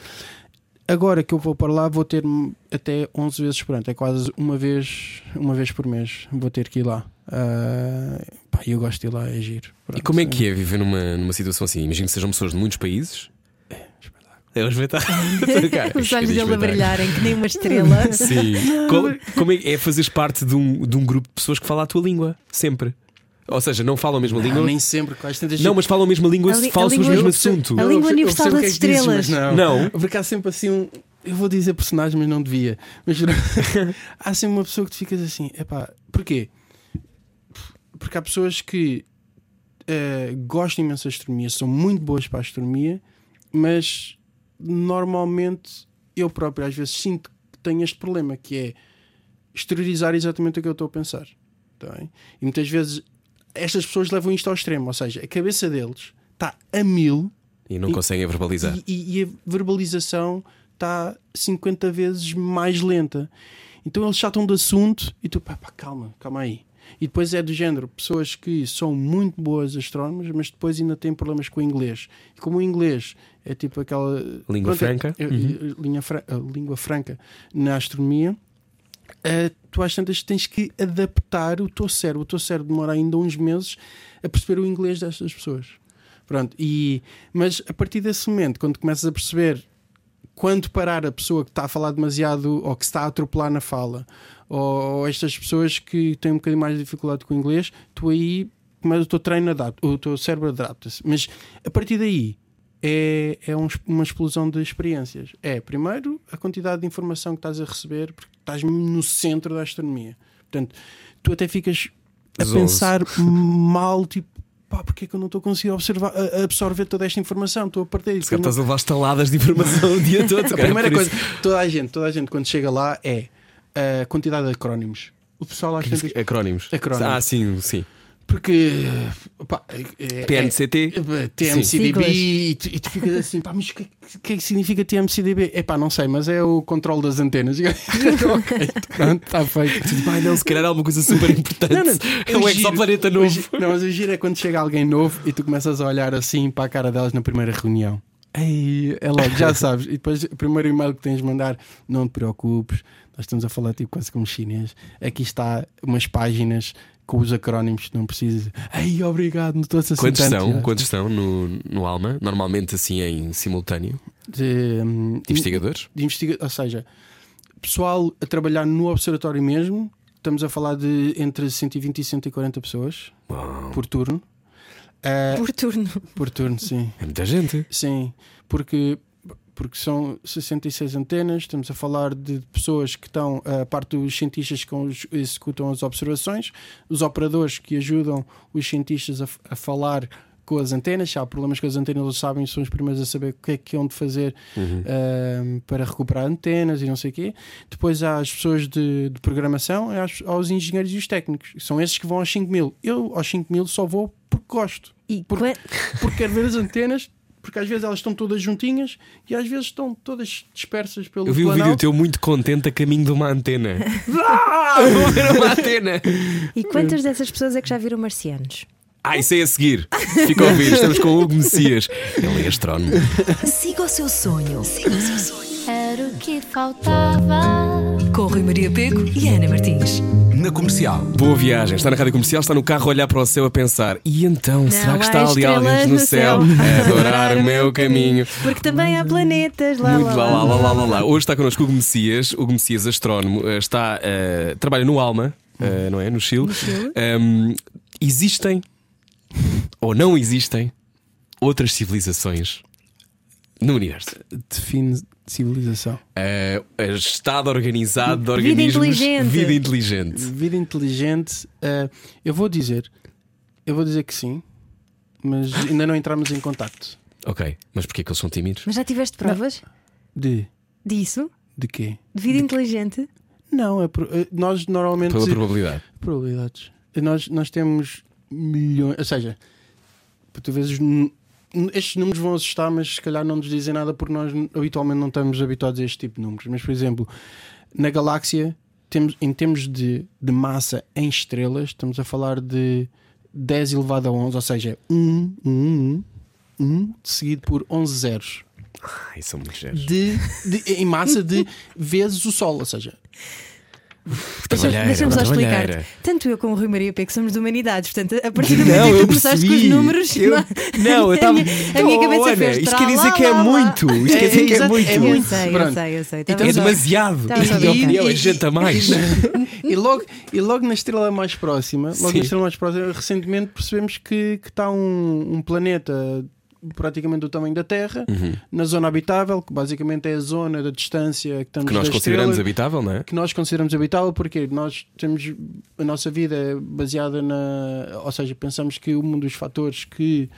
Agora que eu vou para lá, vou ter até 11 vezes por ano, é quase uma vez, uma vez por mês. Vou ter que ir lá. Uh, pá, eu gosto de ir lá, é giro. E como é que é viver numa, numa situação assim? Imagino que sejam pessoas de muitos países. É um espetáculo. Os olhos dele a brilharem que nem uma estrela. Sim. Como, como é, é fazeres parte de um, de um grupo de pessoas que fala a tua língua? Sempre. Ou seja, não falam a mesma língua. Não, nem sempre, quase tantas Não, mas falam a mesma língua se falam sobre o língua- mesmo assunto. a língua universal das é estrelas. não. Não. Porque há sempre assim um. Eu vou dizer personagem, mas não devia. Mas há sempre uma pessoa que tu ficas assim, epá, porquê? Porque há pessoas que eh, gostam imenso de astronomia, são muito boas para a astronomia, mas normalmente eu próprio às vezes sinto que tenho este problema que é exteriorizar exatamente o que eu estou a pensar. Tá? E muitas vezes estas pessoas levam isto ao extremo, ou seja, a cabeça deles está a mil E não E- conseguem verbalizar. e, e- e a verbalização está 50 vezes mais lenta. Então eles chatam de assunto e tu, pá, pá, calma, calma aí. E depois é do género, pessoas que são muito boas astrónomas, mas depois ainda têm problemas com o inglês. E como o inglês é tipo aquela Língua é- franca. é- Uhum. é- linha fra- língua franca na astronomia, eh, tu às tantas tens que adaptar o teu cérebro. O teu cérebro demora ainda uns meses a perceber o inglês destas pessoas. Pronto, e, mas a partir desse momento, quando começas a perceber quando parar a pessoa que está a falar demasiado ou que está a atropelar na fala, ou, estas pessoas que têm um bocadinho mais de dificuldade com o inglês, tu aí, mas o teu treino adapta, o teu cérebro adapta-se. Mas a partir daí é, é um- uma explosão de experiências. É, primeiro, a quantidade de informação que estás a receber, porque estás no centro da astronomia. Portanto, tu até ficas a pensar mal, tipo, pá, porque é que eu não estou a conseguir observar, absorver toda esta informação? Estou a perder. Se calhar estás a levar estaladas de informação o dia todo. A primeira coisa, isso- toda a gente, toda a gente quando chega lá é a quantidade de acrónimos. O pessoal acha que Acrónimos. Acrónimos. Ah, sim, sim. porque pá, é- é- PNCT. é- TMCDB Siglas. e tu, e tu ficas assim, pá, mas o que, que é que significa TMCDB? É pá, não sei, mas é o controle das antenas. ok, pronto, está feito. Ai não, se calhar é alguma coisa super importante. Não, não, é um exoplaneta novo. Não, mas o giro é quando chega alguém novo e tu começas a olhar assim para a cara delas na primeira reunião. Ei, é logo, já sabes. E depois o primeiro e-mail que tens de mandar, não te preocupes, nós estamos a falar tipo quase como chinês. Aqui está umas páginas com os acrónimos, não precisas. Ei, obrigado, não estou a Quantos são? já. Quantos estão no, no Alma? Normalmente assim em simultâneo. De, hum, De investigadores? de investiga ou seja, pessoal a trabalhar no observatório mesmo, estamos a falar de entre 120 e 140 pessoas Uau, por turno. Ah, Por turno. por turno, sim. é muita gente. Sim, porque, porque são 66 antenas, estamos a falar de pessoas que estão, a parte dos cientistas que executam as observações, os operadores que ajudam os cientistas a, a falar com as antenas, se há problemas com as antenas, eles sabem, são os primeiros a saber o que é que hão de fazer Uhum. ahm, para recuperar antenas e não sei o quê. Depois há as pessoas de, de programação, e aos, aos engenheiros e os técnicos. São esses que vão aos 5 mil. Eu aos 5 mil só vou porque gosto E Por- quan- porque quero ver as antenas, porque às vezes elas estão todas juntinhas e às vezes estão todas dispersas pelo Eu vi um vídeo planalto. teu muito contente a caminho de uma antena. ah, vou ver uma antena! E quantas dessas pessoas é que já viram marcianos? Ah, isso é a seguir. Fica a ouvir. Estamos com o Hugo Messias. Ele é astrónomo. Siga o seu sonho. Siga o seu sonho. Era o que faltava. Com Rui Maria Pego e Ana Martins. Na comercial. Boa viagem. Está na rádio comercial, está no carro a olhar para o céu a pensar. E então, será que está ali alguém no no céu céu. a adorar o meu caminho? Porque também há planetas lá, Muito lá, lá, lá, lá, lá, lá. Hoje está connosco o Hugo Messias, o Hugo Messias astrónomo, eh, está, eh, trabalha no Alma, eh, não é? No Chile. Chile. Ehm, existem ou não existem outras civilizações no universo? Define civilização. Eh, estado organizado de Vida organismos. inteligente. Vida inteligente. Vida inteligente, eh, eu vou dizer, eu vou dizer que sim, mas ainda não entramos em contacto. Ok, mas porquê que eles são tímidos? Mas já tiveste provas De, disso? de quê? De vida inteligente? Não, é por- eh, nós normalmente. Pela probabilidade. Probabilidades. Nós, nós temos milhões. Ou seja, tu nu- estes números vão assustar, mas se calhar não nos dizem nada porque nós habitualmente não estamos habituados a este tipo de números. Mas, por exemplo, na galáxia, temos, em termos de, de massa em estrelas, estamos a falar de 10 elevado a 11, ou seja, 1, 1, 1, 1 seguido por 11 zeros. Ai, são muito geros. De, de- em massa de vezes o Sol, ou seja, Deixa-me só explicar. Tanto eu como o Rui Maria P, que somos de humanidades, portanto, a partir do momento em que começaste com os números, Eu- não, eu a estava. minha, a minha Oh, cabeça Ana, fez. Isto quer dizer que é muito. Isto quer dizer que é muito. é Eu muito. sei, eu sei, eu sei. Então, É demasiado. Estava só a A minha brincar. opinião é gente a mais. E logo, e logo na estrela mais próxima, logo na estrela mais próxima, recentemente percebemos que, que está um, um planeta praticamente do tamanho da Terra, Uhum. na zona habitável, que basicamente é a zona da distância que estamos Que nós consideramos estrela, habitável, não é? que nós consideramos habitável porque nós temos a nossa vida é baseada na ou seja pensamos que um dos fatores que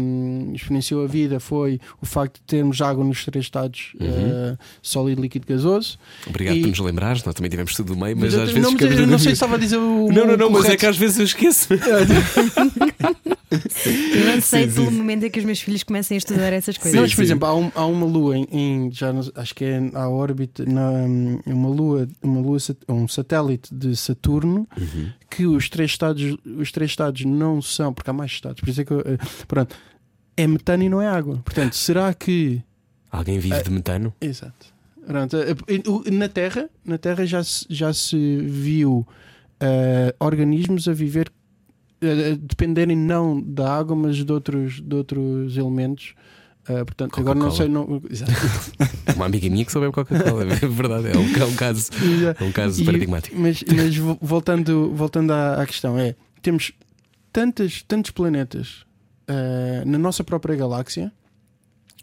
hum, experienciou a vida foi o facto de termos água nos três estados Uhum. uh, sólido líquido gasoso Obrigado E- por nos lembrares. Nós também tivemos tudo do meio, mas eu- às vezes não, mas não sei se estava a dizer o Não, não, não, mas é correto. que às vezes eu esqueço. Eu não sei pelo momento em que os meus filhos comecem a estudar essas coisas. Sim, mas, por sim. exemplo, há, um- há uma lua em, em- já não- acho que é à órbita, na, uma lua, uma lua, um satélite de Saturno Uhum. que os três estados, os três estados não são, porque há mais estados, por isso é que eu, eh, pronto, é metano e não é água. Portanto, será que Alguém É. vive de metano? Exato. Pronto, eh, eh, na Terra, na Terra já se, já se viu eh, organismos a viver dependerem não da água, mas de outros, de outros elementos. Eh, portanto, agora não sei. Não. Uma amiga minha que só bebe Coca-Cola. É verdade, é um, é um caso, é um caso E- paradigmático. Mas, mas vo- voltando, voltando à, à questão, é temos tantas, tantos planetas eh, na nossa própria galáxia.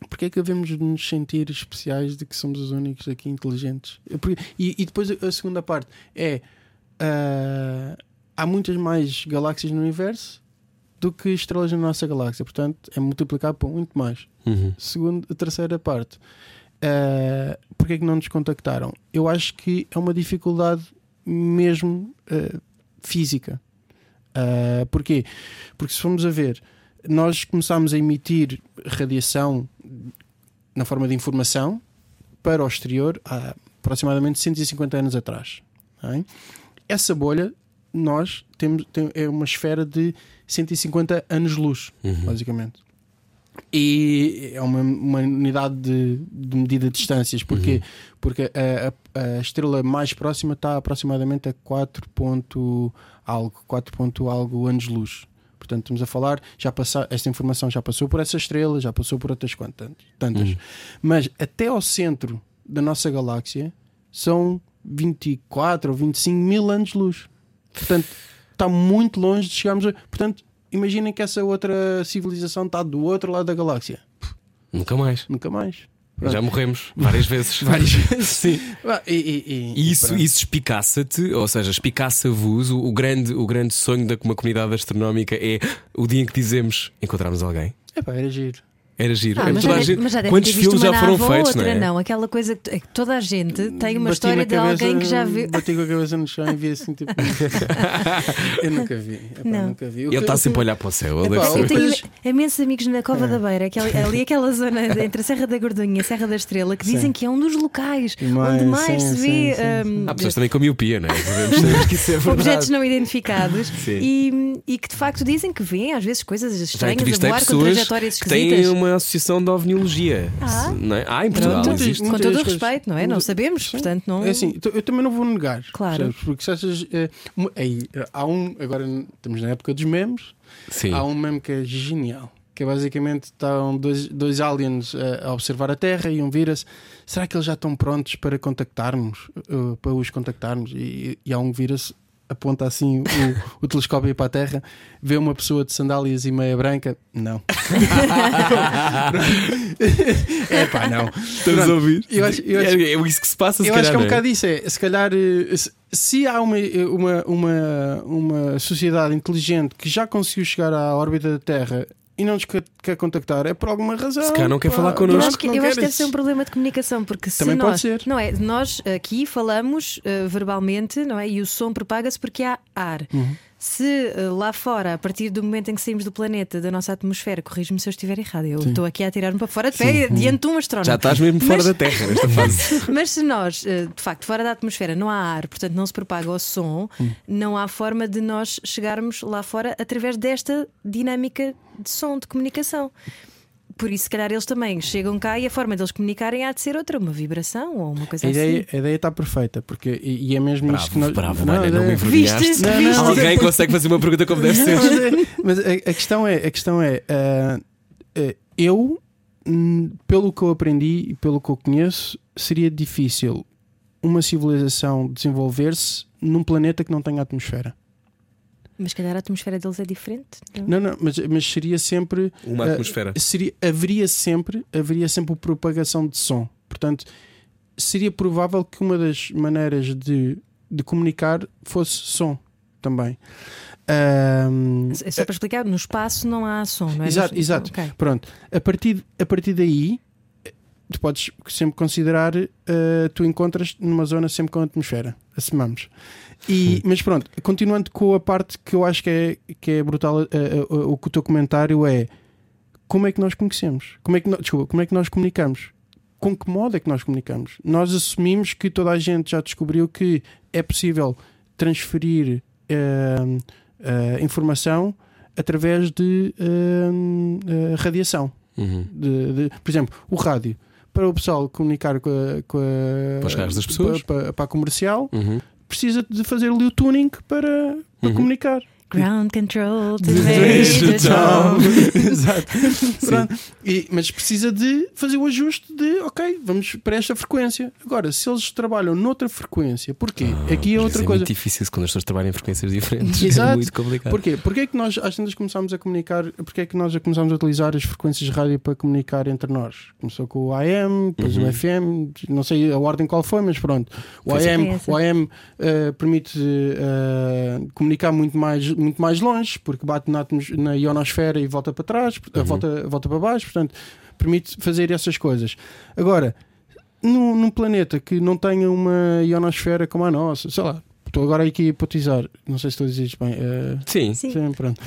Porque é que devemos nos sentir especiais de que somos os únicos aqui inteligentes? Porque- E, e depois a, segunda parte é eh, há muitas mais galáxias no universo do que estrelas na nossa galáxia, portanto é multiplicado por muito mais. Uhum. Segundo, a terceira parte, uh, porque é que não nos contactaram? Eu acho que é uma dificuldade mesmo uh, física. Uh, porquê? Porque se formos a ver, nós começámos a emitir radiação na forma de informação para o exterior há aproximadamente 150 anos atrás. é? Essa bolha, nós temos tem, é uma esfera de 150 anos-luz, Uhum. basicamente. E é uma, uma unidade de, de medida de distâncias. Porquê? Porque a, a- a estrela mais próxima está aproximadamente a 4 ponto algo, 4 ponto algo anos-luz. Portanto, estamos a falar, já passar, esta informação já passou por essa estrela, já passou por outras quantas, tantas. Mas até ao centro da nossa galáxia são 24 ou 25 mil anos-luz. Portanto, está muito longe de chegarmos a. Portanto, imaginem que essa outra civilização está do outro lado da galáxia. Nunca mais. Nunca mais. Já morremos várias vezes. Várias vezes. Sim. E, e- e- isso, pronto. isso espicaça-te, ou seja, espicaça-vos. O, o grande, o grande sonho da uma comunidade astronómica é o dia em que dizemos encontramos alguém. Epá, era giro. Era giro. Ah, mas, Toda já gente- mas já Quantos ter visto filmes uma já foram nave ou feitos, outra, não é? Aquela coisa que é que toda a gente tem uma Bati história de cabeça- alguém que já viu. Bati com a cabeça no chão e vi assim tipo. eu nunca vi. Epá, Não. Nunca vi. Ele está sempre a olhar para o céu. Epá, Eu tenho imensos amigos na Cova da Beira, aquela- ali aquela zona entre a Serra da Gordonha e a Serra da Estrela, que dizem Sim. que é um dos locais Mais, onde mais sim, se vê sim, sim, hum, Há pessoas também com miopia, não é? É objetos não identificados e, e que de facto dizem que vêem às vezes coisas estranhas a voar com trajetórias que esquisitas. uma associação de ovniologia. Ah. Não é? Ah, em Portugal Pronto, existe. com todo o respeito, não é? Não sabemos, Sim. portanto não. É assim, então, eu também não vou negar. Claro. percebes? Porque se essas. eh, uma- aí, há um. Agora estamos na época dos memes. Sim. Há um meme que é genial. Que é basicamente estão dois, dois aliens eh, a observar a Terra e um vira-se. Será que eles já estão prontos para contactarmos? eh, para os contactarmos? E, e há um vira-se, aponta assim o, o telescópio para a Terra, vê uma pessoa de sandálias e meia branca. Não. é pá, não. Estamos a Pronto. ouvir. Eu acho- eu acho- é, é isso que se passa, se Eu calhar, acho que é um não bocado isso. É, se calhar, eh, se, se há uma, uma, uma, uma sociedade inteligente que já conseguiu chegar à órbita da Terra e não nos quer, quer contactar, é por alguma razão. Se calhar não quer pá, falar Eu connosco. acho, que, eu acho que deve ser um problema de comunicação, porque se Também pode nós, ser. não é, nós aqui falamos eh, verbalmente, não é? E o som propaga-se porque há ar. Uhum. Se eh, lá fora, a partir do momento em que saímos do planeta, da nossa atmosfera, corrijo-me se eu estiver errado, eu estou aqui a tirar-me para fora de pé diante de um astrónomo. Já estás mesmo fora Mas- da Terra nesta fase. Mas se nós, eh, de facto, fora da atmosfera não há ar, portanto não se propaga o som, Hum. não há forma de nós chegarmos lá fora através desta dinâmica de som, de comunicação. Por isso, se calhar, eles também chegam cá e a forma deles comunicarem há de ser outra, uma vibração ou uma coisa A ideia, assim. a ideia está perfeita, porque e, e é mesmo isto que Bravo, nós. bravo, não me é- envergonhaste. Viste? Não, não, Alguém consegue fazer uma pergunta como deve ser. Não, mas a, a questão é, a questão é ah, eu, hum, pelo que eu aprendi e pelo que eu conheço, seria difícil uma civilização desenvolver-se num planeta que não tenha atmosfera. Mas se calhar a atmosfera deles é diferente. não? Não, não, mas, mas seria sempre Uma ah, atmosfera. seria, haveria sempre haveria sempre propagação de som. Portanto, seria provável que uma das maneiras de, de comunicar fosse som também. É só para explicar, no espaço não há som, não é? Exato, No- exato. Ok. Pronto, a partir, a partir daí, eh, tu podes sempre considerar, eh, tu encontras numa zona sempre com atmosfera, assumamos. E, mas pronto, continuando com a parte que eu acho que é, que é brutal, eh, eh, o que o teu comentário é como é que nós conhecemos? Como é que nós, desculpa, como é que nós comunicamos? Com que modo é que nós comunicamos? Nós assumimos que toda a gente já descobriu que é possível transferir eh, eh, informação através de eh, radiação. Uhum. De- de- por exemplo, o rádio. Para o pessoal comunicar com a, com a- Para das pessoas. Para, para- para a comercial, Uhum. Precisa de fazer ali o tuning para, para Uhum. comunicar. Ground control to Major Tom. Exato. Pronto. E- mas precisa de fazer o ajuste de ok, vamos para esta frequência. Agora, se eles trabalham noutra frequência, porquê? Aqui é outra é coisa. muito difícil quando as pessoas trabalham em frequências diferentes. Exato. É muito complicado. Porquê? Porquê é que nós às tantas começámos a comunicar? Porquê é que nós já começámos a utilizar as frequências de rádio para comunicar entre nós? Começou com o AM, depois Uhum. o FM, não sei a ordem qual foi, mas pronto. O AM, o AM eh, permite eh, comunicar muito mais, muito mais longe, porque bate na, na ionosfera e volta para trás, eh, Uhum. volta, volta para baixo, portanto, permite fazer essas coisas. Agora, num, num planeta que não tenha uma ionosfera como a nossa, sei lá, estou agora aqui a hipotizar, não sei se estou a dizer isto bem. eh, Sim. Sim. Sim, pronto.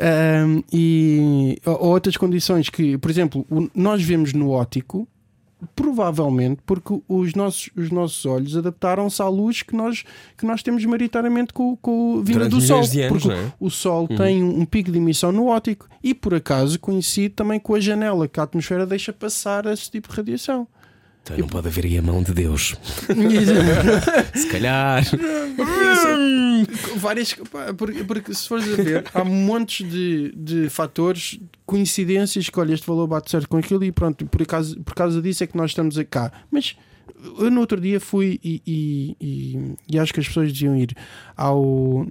Eh, um, e ou ou outras condições que, por exemplo, o- nós vemos no óptico, provavelmente porque os nossos, os nossos olhos adaptaram-se à luz que nós, que nós temos maioritariamente com, com vinda do Sol. anos, porque é? o Sol tem um, um pico de emissão no óptico e, por acaso, coincide também com a janela que a atmosfera deixa passar esse tipo de radiação. Então não pode haver aí a mão de Deus. Se calhar. Várias, pá, porque, porque se fores a ver, há montes de, de fatores, coincidências que olha, este valor bate certo com aquilo e pronto, por, acaso, por causa disso é que nós estamos cá. Mas eu no outro dia fui e, e, e- e acho que as pessoas deviam ir ao,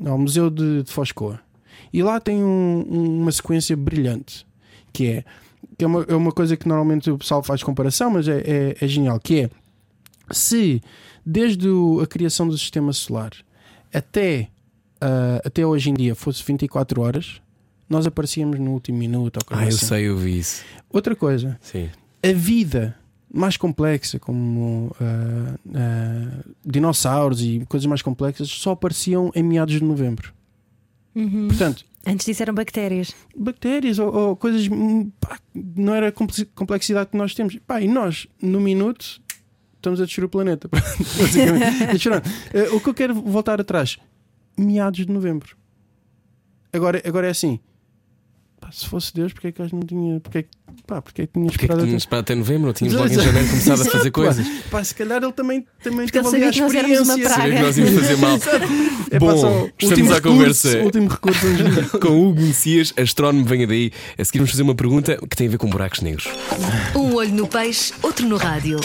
ao Museu de, de Foscoa e lá tem um- um- uma sequência brilhante que é, que é, uma, é uma coisa que normalmente o pessoal faz comparação, mas é, é, é genial, que é se desde o- a criação do sistema solar até, ah, até hoje em dia fosse 24 horas, nós aparecíamos no último minuto. Ah, eu assim. sei, eu vi isso. Outra coisa, Sim. a vida mais complexa, como ah, ah, dinossauros e coisas mais complexas, só apareciam em meados de novembro. Uhum. Portanto, Antes disso eram bactérias. bactérias ou, ou coisas, hum, pá, não era a comple- complexidade que nós temos. Pá, e nós, no minuto, estamos a destruir o planeta. Eh, o que eu quero voltar atrás, meados de novembro. Agora, agora é assim. Pá, se fosse Deus, porque é que eu não tinha. Porque é pá, porque é que tinha Porquê é que esperado tínhamos até- esperado até novembro? Não tínhamos logo em janeiro começado a fazer coisas? Pá, se calhar ele também, também Porque ele teve ali a sabia que nós éramos uma experiência. Sabia que nós íamos fazer mal. É, pá, Bom, só estamos último à recurso, conversa. Último recurso. Com o Hugo Messias, astrónomo, venha daí. A seguir vamos fazer uma pergunta que tem a ver com buracos negros. Um olho no peixe, outro no rádio.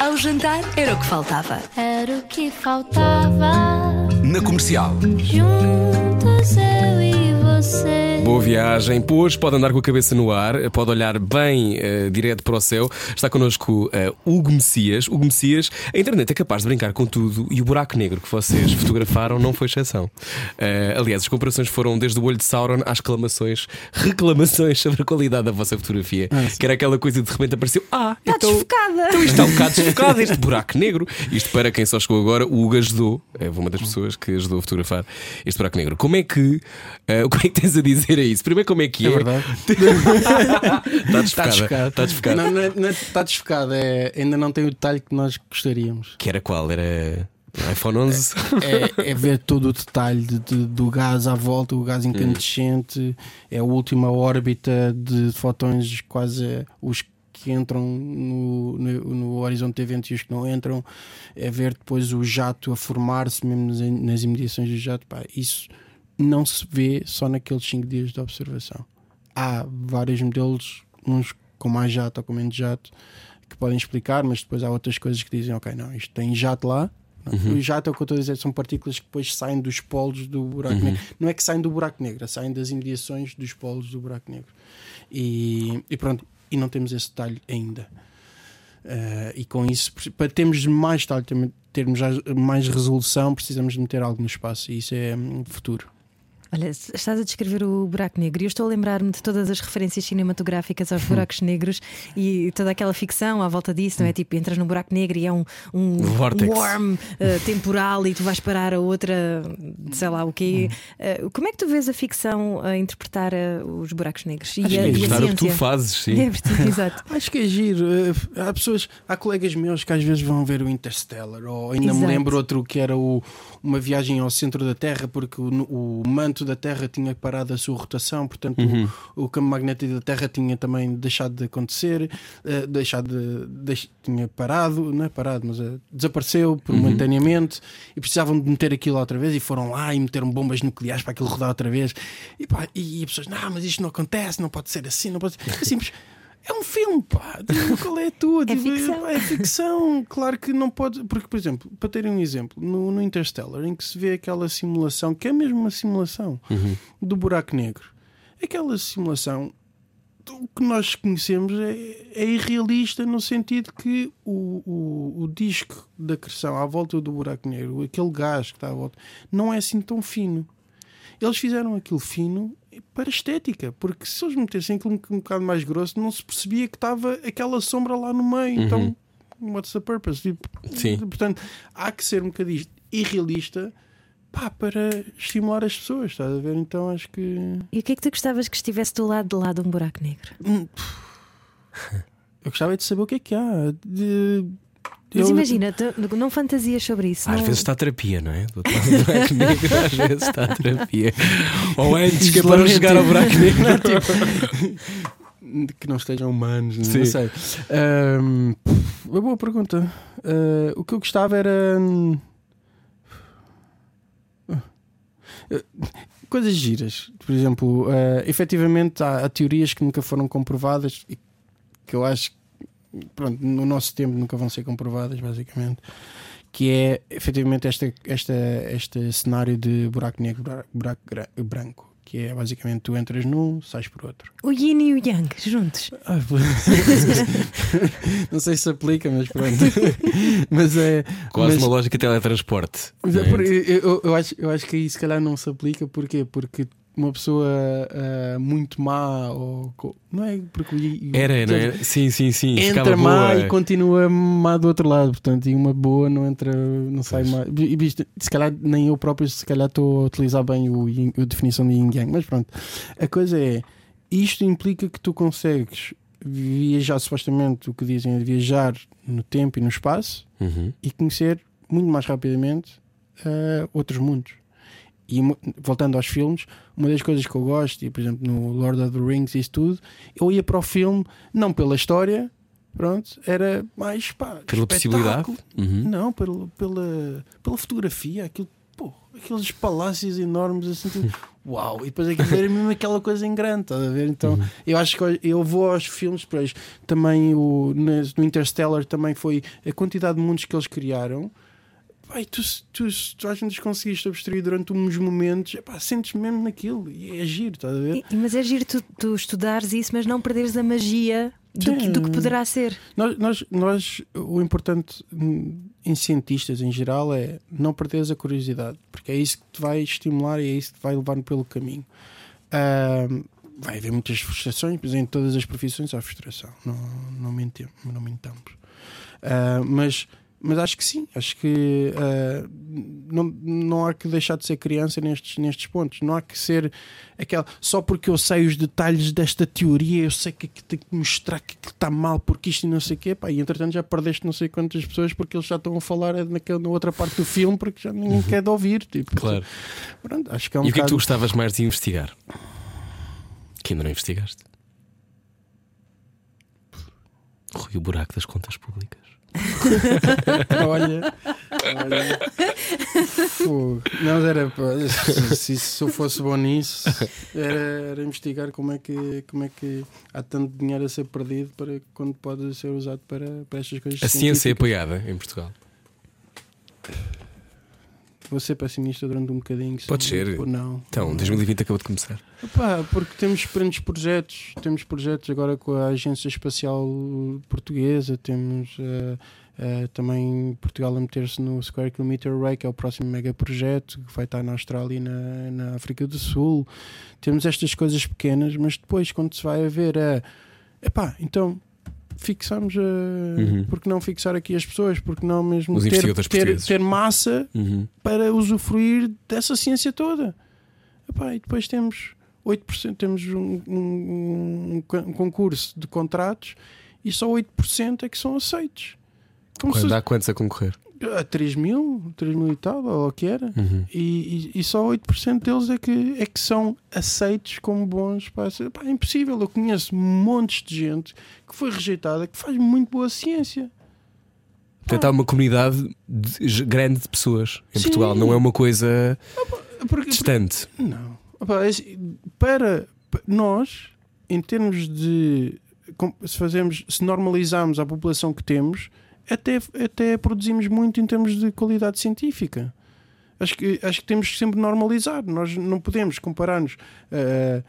Ao jantar era o que faltava. Era o que faltava. Na comercial. Juntos eu e você. Boa viagem. Pois pode andar com a cabeça no ar, pode olhar bem eh, direto para o céu. Está connosco eh, Hugo Messias. Hugo Messias, a internet é capaz de brincar com tudo e o buraco negro que vocês fotografaram não foi exceção. Eh, aliás, as comparações foram desde o olho de Sauron às reclamações, reclamações sobre a qualidade da vossa fotografia. que era aquela coisa de de repente apareceu: Ah, Está então, desfocada. então isto está um bocado desfocado, este buraco negro. Isto para quem só chegou agora, o Hugo ajudou. É uma das pessoas que ajudou a fotografar este buraco negro. Como é que. eh, o que é que tens a dizer a isso? Primeiro, como é que é? É verdade. Está desfocada. desfocado. Está desfocada. Não, não, é- não é- está desfocado. É, ainda não tem o detalhe que nós gostaríamos. Que era qual? Era iPhone 11? É, é ver todo o detalhe de- de- do gás à volta, o gás incandescente, é a última órbita de fotões, quase é, os que entram no, no, no horizonte de evento e os que não entram, é ver depois o jato a formar-se mesmo nas, nas imediações do jato. Pá, isso não se vê só naqueles 5 dias de observação. Há vários modelos, uns com mais jato ou com menos jato, que podem explicar, mas depois há outras coisas que dizem: ok, não, isto tem jato lá. O jato é o que eu estou a dizer, são partículas que depois saem dos polos do buraco negro. Não é que saem do buraco negro, saem das imediações dos polos do buraco negro. E, e pronto, e não temos esse detalhe ainda. Eh, e com isso, para termos mais detalhe, termos mais resolução, precisamos de meter algo no espaço, e isso é hum, futuro. Olha, estás a descrever o buraco negro e eu estou a lembrar-me de todas as referências cinematográficas aos buracos negros e toda aquela ficção à volta disso, não é? Tipo, entras no buraco negro e é um, um Vórtex. worm eh, temporal e tu vais parar a outra, sei lá o quê. Eh, como é que tu vês a ficção a interpretar eh, os buracos negros e, Acho a, que é e a o que tu fazes, sim. É, exato. Acho que é giro. Há pessoas, há colegas meus que às vezes vão ver o Interstellar, ou ainda Exato. me lembro outro que era o- uma viagem ao centro da Terra, porque o, o manto da Terra tinha parado a sua rotação, portanto o, o campo magnético da Terra tinha também deixado de acontecer, eh, deixado de, deix- tinha parado, não é parado, mas eh, desapareceu por momentaneamente e precisavam de meter aquilo outra vez e foram lá e meteram bombas nucleares para aquilo rodar outra vez. E, pá, e, as pessoas, não, mas isto não acontece, não pode ser assim, não pode ser. É simples. É um filme, pá. Tipo, qual é a tua? É ficção. É ficção. Claro que não pode. Porque, por exemplo, para terem um exemplo, no, no Interstellar, em que se vê aquela simulação, que é mesmo uma simulação do buraco negro, aquela simulação. O que nós conhecemos é, é irrealista no sentido que o, o, o disco da acreção à volta do buraco negro, aquele gás que está à volta, não é assim tão fino. Eles fizeram aquilo fino para estética, porque se eles metessem aquilo um, um bocado mais grosso, não se percebia que estava aquela sombra lá no meio. Então, what's the purpose? Tipo, Sim. Portanto, há que ser um bocadinho irrealista pá, para estimular as pessoas, estás a ver? Então acho que. E o que é que tu gostavas que estivesse do lado de lá de um buraco negro? Eu gostava de saber o que é que há. De... Mas eu- imagina, tu não fantasias sobre isso. Às não... vezes está a terapia, não é? Do outro lado do buraco negro, às vezes está a terapia. Ou antes, que é para não chegar ao buraco negro. que não estejam humanos, não sei. Ahm, uma boa pergunta. Ah, o que eu gostava era. hum, ah, Coisas giras, por exemplo, ah, efetivamente há, há teorias que nunca foram comprovadas e que eu acho que pronto, no nosso tempo nunca vão ser comprovadas, basicamente. Que é efetivamente esta, esta, este cenário de buraco negro, buraco branco. Que é basicamente tu entras num, sais por outro. O yin e o yang juntos. Ah, não sei se aplica, mas pronto. mas é. Quase mas, uma lógica de teletransporte. é é? eu, eu- eu acho, eu acho que aí se calhar não se aplica. Porquê? Porque uma pessoa ah, muito má, ou. Não é? Porque Era, não é? Sim, sim, sim. Entra má boa. e continua má do outro lado, portanto, e uma boa não entra, não sai Pois. má. E visto, se calhar nem eu próprio, se calhar estou a utilizar bem o, a definição de yin yang, mas pronto. A coisa é, isto implica que tu consegues viajar, supostamente, o que dizem é viajar no tempo e no espaço Uhum. e conhecer muito mais rapidamente ah, outros mundos. E voltando aos filmes, uma das coisas que eu gosto, e por exemplo no Lord of the Rings e isso tudo, eu ia para o filme não pela história, pronto, era mais pá, Pela possibilidade. Uhum. Não, pela, pela, pela fotografia, aquilo, pô, aqueles palácios enormes assim, tudo, uau, e depois aquilo era mesmo aquela coisa em grande, estás a ver? Então eu acho que eu vou aos filmes, depois também o, no Interstellar também foi a quantidade de mundos que eles criaram. Epá, e tu, tu, tu às vezes conseguiste abstrair durante uns momentos, epá, sentes mesmo naquilo e é giro, estás a ver? E- Mas é giro tu, tu estudares isso, mas não perderes a magia do que, do que poderá ser. Nós, nós, nós, o importante hum, em cientistas em geral é não perderes a curiosidade, porque é isso que te vai estimular e é isso que te vai levar pelo caminho. Ahm, vai haver muitas frustrações, pois em todas as profissões há frustração, não, não, mentemos, não mentamos. Ah, mas, mas acho que sim, acho que ah, não, não há que deixar de ser criança nestes, nestes pontos. Não há que ser aquela só porque eu sei os detalhes desta teoria, eu sei que aqui tenho que mostrar que está mal porque isto e não sei o quê, pá, e entretanto já perdeste não sei quantas pessoas porque eles já estão a falar naquela, na outra parte do filme porque já ninguém quer de ouvir. Tipo, Claro. Pronto, acho que é um E o que é que tu gostavas mais de investigar? Que ainda não investigaste? Rui, o buraco das contas públicas. Olha, olha. Não, era se, se, eu fosse bom nisso, era, era investigar como é, que, como é que há tanto dinheiro a ser perdido para quando pode ser usado para, para estas coisas. A ciência é apoiada em Portugal. Vou ser pessimista durante um bocadinho. Pode ser. ou Não. Então, 2020 acabou de começar. Epá, porque temos grandes projetos, temos projetos agora com a Agência Espacial Portuguesa, temos eh, eh, também Portugal a meter-se no Square Kilometer Array, que é o próximo mega projeto que vai estar na Austrália e na, na África do Sul. Temos estas coisas pequenas, mas depois, quando se vai a ver, é epá, então fixamos a. Uhum. Porque não fixar aqui as pessoas? Porque não mesmo Os ter, ter, ter massa Uhum. para usufruir dessa ciência toda. Epá, e depois temos 8%, temos um, um- um um concurso de contratos e só 8% é que são aceitos. Como Quando se há quantos a concorrer? A 3 mil, 3 mil e tal, ou o que era. Uhum. E, e- e só 8% deles é que, é que são aceitos como bons. Se- pá, é impossível. Eu conheço montes de gente que foi rejeitada que faz muito boa ciência. Portanto, há uma comunidade de- grande de pessoas em Sim. Portugal. Não é uma coisa Porque, distante. Não. Opa, é assim, para, pa- nós, em termos de se fazemos, se normalizarmos a população que temos, até, até produzimos muito em termos de qualidade científica. Acho que, acho que temos que sempre normalizar. Nós não podemos comparar-nos, eh,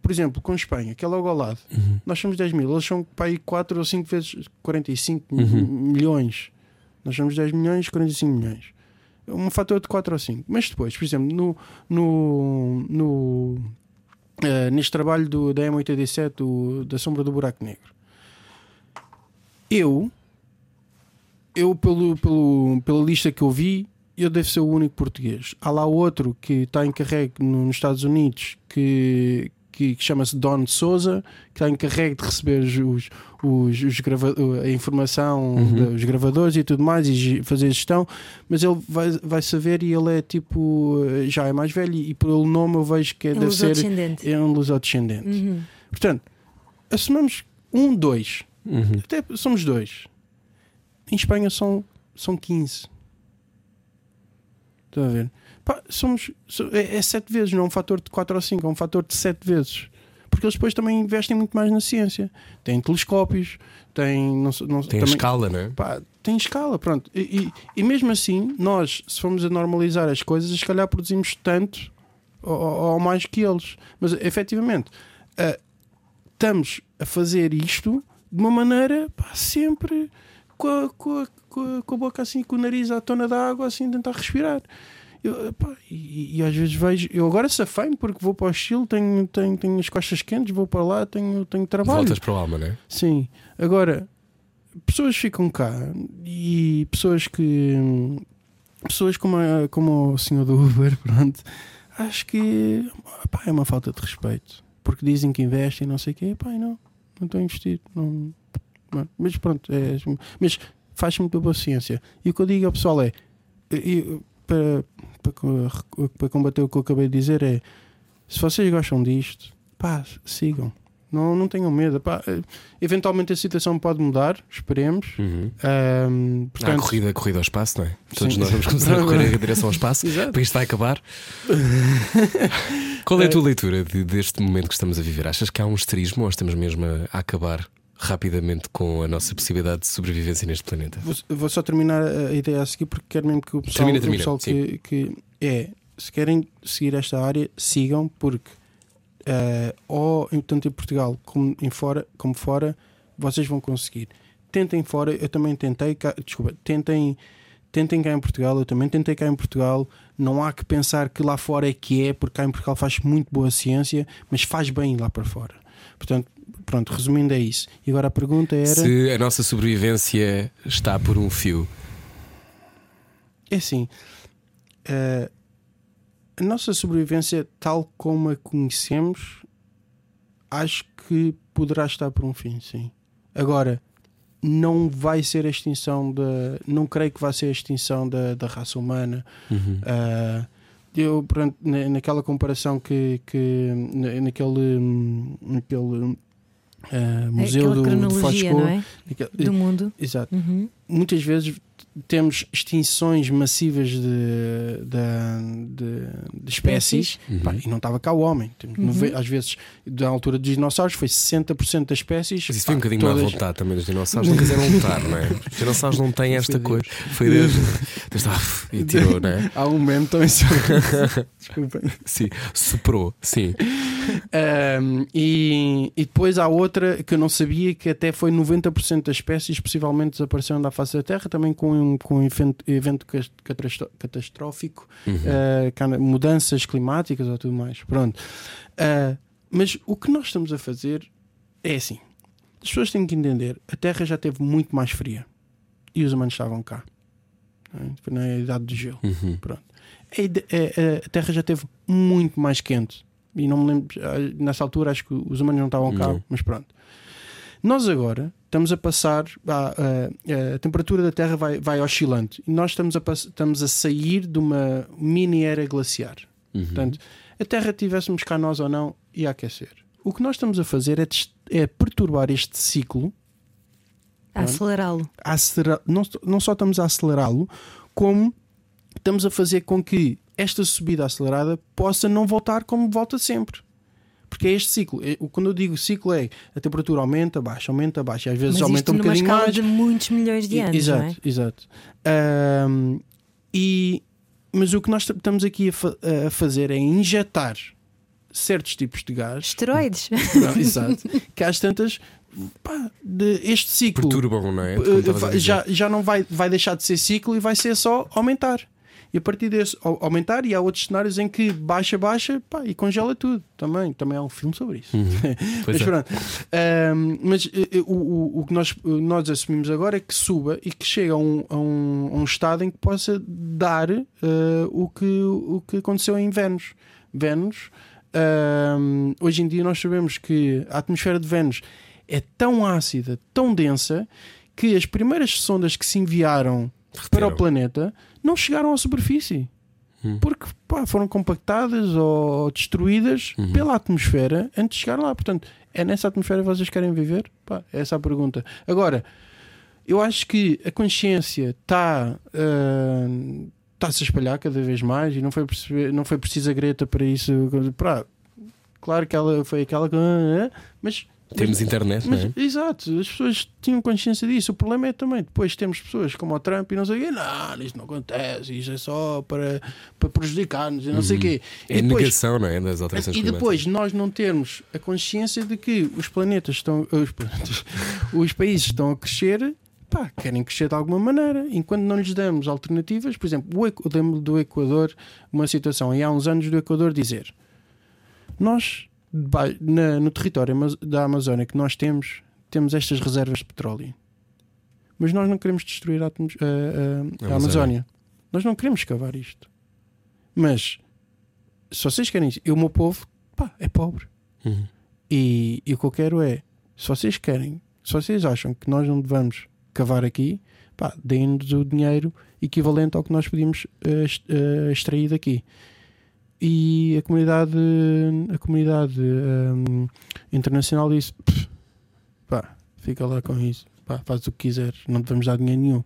por exemplo, com Espanha, que é logo ao lado. Uhum. Nós somos 10 mil, eles são para aí 4 ou 5 vezes 45 Uhum. milhões. Nós somos 10 milhões, 45 milhões. Um fator de 4 ou 5. Mas depois, por exemplo, no, no, no, eh, neste trabalho do, da M87, do- da sombra do buraco negro, eu, eu pelo, pelo, pela lista que eu vi, eu devo ser o único português. Há lá outro que está encarregue no- nos Estados Unidos que, que, que chama-se Don Souza, que está encarregue de receber os, os, os, grava- a informação Uhum. dos gravadores e tudo mais e fazer gestão, mas ele vai, vai saber e ele é tipo já é mais velho e pelo nome eu vejo que é, É deve ser é um lusodescendente. Uhum. Portanto, assumamos um, dois. Uhum. Até somos dois. Em Espanha são, são 15. Estão a ver? Pá, somos, so- é, é sete vezes, não é um fator de 4 ou 5, é um fator de sete vezes. Porque eles depois também investem muito mais na ciência. Têm telescópios, têm. Não, não, Tem também- escala, não é? Pá, tem escala, pronto. E, e- e mesmo assim, nós, se formos a normalizar as coisas, se calhar produzimos tanto ou, ou mais que eles. Mas efetivamente, ah, estamos a fazer isto de uma maneira pá, sempre com a, com, a, com, a, com a boca assim, com o nariz à tona da água, assim, tentar respirar. Eu, pá, e, e às vezes vejo, eu agora safei-me porque vou para o Chile, tenho, tenho, tenho as costas quentes, vou para lá, tenho, tenho trabalho. Voltas para o alma, não é? Sim. Agora, pessoas ficam cá e pessoas que. Pessoas como, a- como o senhor do Uber, pronto, acho que pá, é uma falta de respeito. Porque dizem que investem e não sei o quê, pá, não, não estou a investir. Não. Mas pronto, é, mas faz muita boa ciência. E o que eu digo ao pessoal é: e- para, para, para combater o que eu acabei de dizer, é se vocês gostam disto, pá, sigam. Não, não tenham medo. Pá, eh, eventualmente a situação pode mudar, esperemos. Uhum. Há a portanto, corrida, a corrida ao espaço, não é? Todos Sim. nós vamos começar a correr em direção ao espaço. Exato. Porque isto vai acabar. Qual é a tua leitura de- deste momento que estamos a viver? Achas que há um esterismo ou estamos mesmo a, a acabar rapidamente com a nossa possibilidade de sobrevivência neste planeta. Vou, vou só terminar a ideia a seguir porque quero mesmo que o pessoal, Termina, o termina, pessoal que, que é, se querem seguir esta área, sigam, porque eh, ou tanto em Portugal como em fora, como fora, vocês vão conseguir. Tentem fora, eu também tentei, cá, desculpa, tentem, tentem cá em Portugal, eu também tentei cá em Portugal. Não há que pensar que lá fora é que é, porque cá em Portugal faz muito boa ciência, mas faz bem lá para fora. Portanto, pronto, resumindo é isso. E agora a pergunta era. Se a nossa sobrevivência está por um fio. É assim, eh, a nossa sobrevivência, tal como a conhecemos, acho que poderá estar por um fim, sim. Agora, não vai ser a extinção da. Não creio que vá ser a extinção da, da raça humana. Eh, eu, pronto, na- naquela comparação que, que na- naquele, hum, naquele eh, museu Aquela do, do é? Do mundo. exato Uhum. muitas vezes temos extinções massivas de, de, de- de espécies Uhum. pá, e não estava cá o homem. Temos Uhum. nove- Às vezes, da altura dos dinossauros, foi 60% das espécies. Mas isso foi um bocadinho má todas- vontade também dos dinossauros. Não quiseram lutar, não é? Os dinossauros não têm esta Foi coisa. Foi Deus. Deus ah, e tirou, não é? Há um meme também sobre. Desculpem. Sim, soprou, sim. Um, e, e depois há outra que eu não sabia que até foi 90% das espécies possivelmente desapareceram da face da Terra, também com um, com um evento, evento catastrófico, uh, cara, mudanças climáticas ou tudo mais. Pronto. Uh, mas o que nós estamos a fazer é assim: as pessoas têm que entender, a Terra já esteve muito mais fria e os humanos estavam cá. não é? Foi na idade do gelo. Uhum. Pronto. A, a- a- Terra já esteve muito mais quente. E não me lembro, ah, nessa altura acho que os humanos não estavam cá, mas pronto. Nós agora estamos a passar, ah, ah, a temperatura da Terra vai, vai oscilando e nós estamos a, estamos a sair de uma mini era glaciar. Uhum. Portanto, a Terra tivéssemos cá nós ou não, ia aquecer. O que nós estamos a fazer é, é perturbar este ciclo A acelerá-lo. a não, não só estamos a acelerá-lo, como estamos a fazer com que esta subida acelerada possa não voltar como volta sempre. Porque é este ciclo. É- Quando eu digo ciclo, é a temperatura aumenta, baixa, aumenta, baixa. Às vezes Mas aumenta isto um bocadinho mais. de muitos milhões de E- anos, exato, não é? exato. Ahm, e, mas o que nós estamos aqui a, fa- a fazer é injetar certos tipos de gás. Esteroides. Não, exato. Que às tantas. pá, de, este ciclo Perturbam, não é? eh, a dizer. já, já não vai, vai deixar de ser ciclo e vai ser só aumentar. E a partir desse au- aumentar, e há outros cenários em que baixa, baixa pá, e congela tudo. Também, também há um filme sobre isso. Pois mas é. pronto. Ahm, mas eh, eh, o, o, o que nós, nós assumimos agora é que suba e que chegue a um, a um, a um estado em que possa dar eh, o, que, o que aconteceu em Vênus. Vênus, ahm, hoje em dia nós sabemos que a atmosfera de Vênus é tão ácida, tão densa, que as primeiras sondas que se enviaram para o planeta não chegaram à superfície. Hum. Porque pá, foram compactadas ou destruídas Uhum. pela atmosfera antes de chegar lá. Portanto, é nessa atmosfera que vocês querem viver? Pá, é essa a pergunta. Agora, eu acho que a consciência está está-se a espalhar cada vez mais e não foi, perceber, não foi preciso a Greta para isso. Pá, claro que ela foi aquela que. Mas Temos internet, não mas, é? Exato, as pessoas tinham consciência disso. O problema é também depois temos pessoas como o Trump e não sei o quê, não, isto não acontece, isto é só para, para prejudicar-nos e não sei o quê. É e depois, negação, não é? Das alterações e depois nós não termos a consciência de que os planetas estão. Os, planetas, os países estão a crescer. Pá, querem crescer de alguma maneira, enquanto não lhes damos alternativas, por exemplo, o eu lembro do Equador, uma situação, e há uns anos do Equador dizer: Nós, na- no território da Amazónia que nós temos, temos estas reservas de petróleo, mas nós não queremos destruir a, atmos- a- a- a Amazónia. Amazónia. Nós não queremos cavar isto. Mas se vocês querem isso, e o meu povo pá, é pobre. Uhum. E, e o que eu quero é, se vocês querem, se vocês acham que nós não devemos cavar aqui, pá, deem-nos o dinheiro equivalente ao que nós podíamos eh, ex- eh, extrair daqui. E a comunidade, a comunidade hum, internacional disse: "Pff, pá, fica lá com isso, pá, faz o que quiseres, não devemos dar dinheiro nenhum.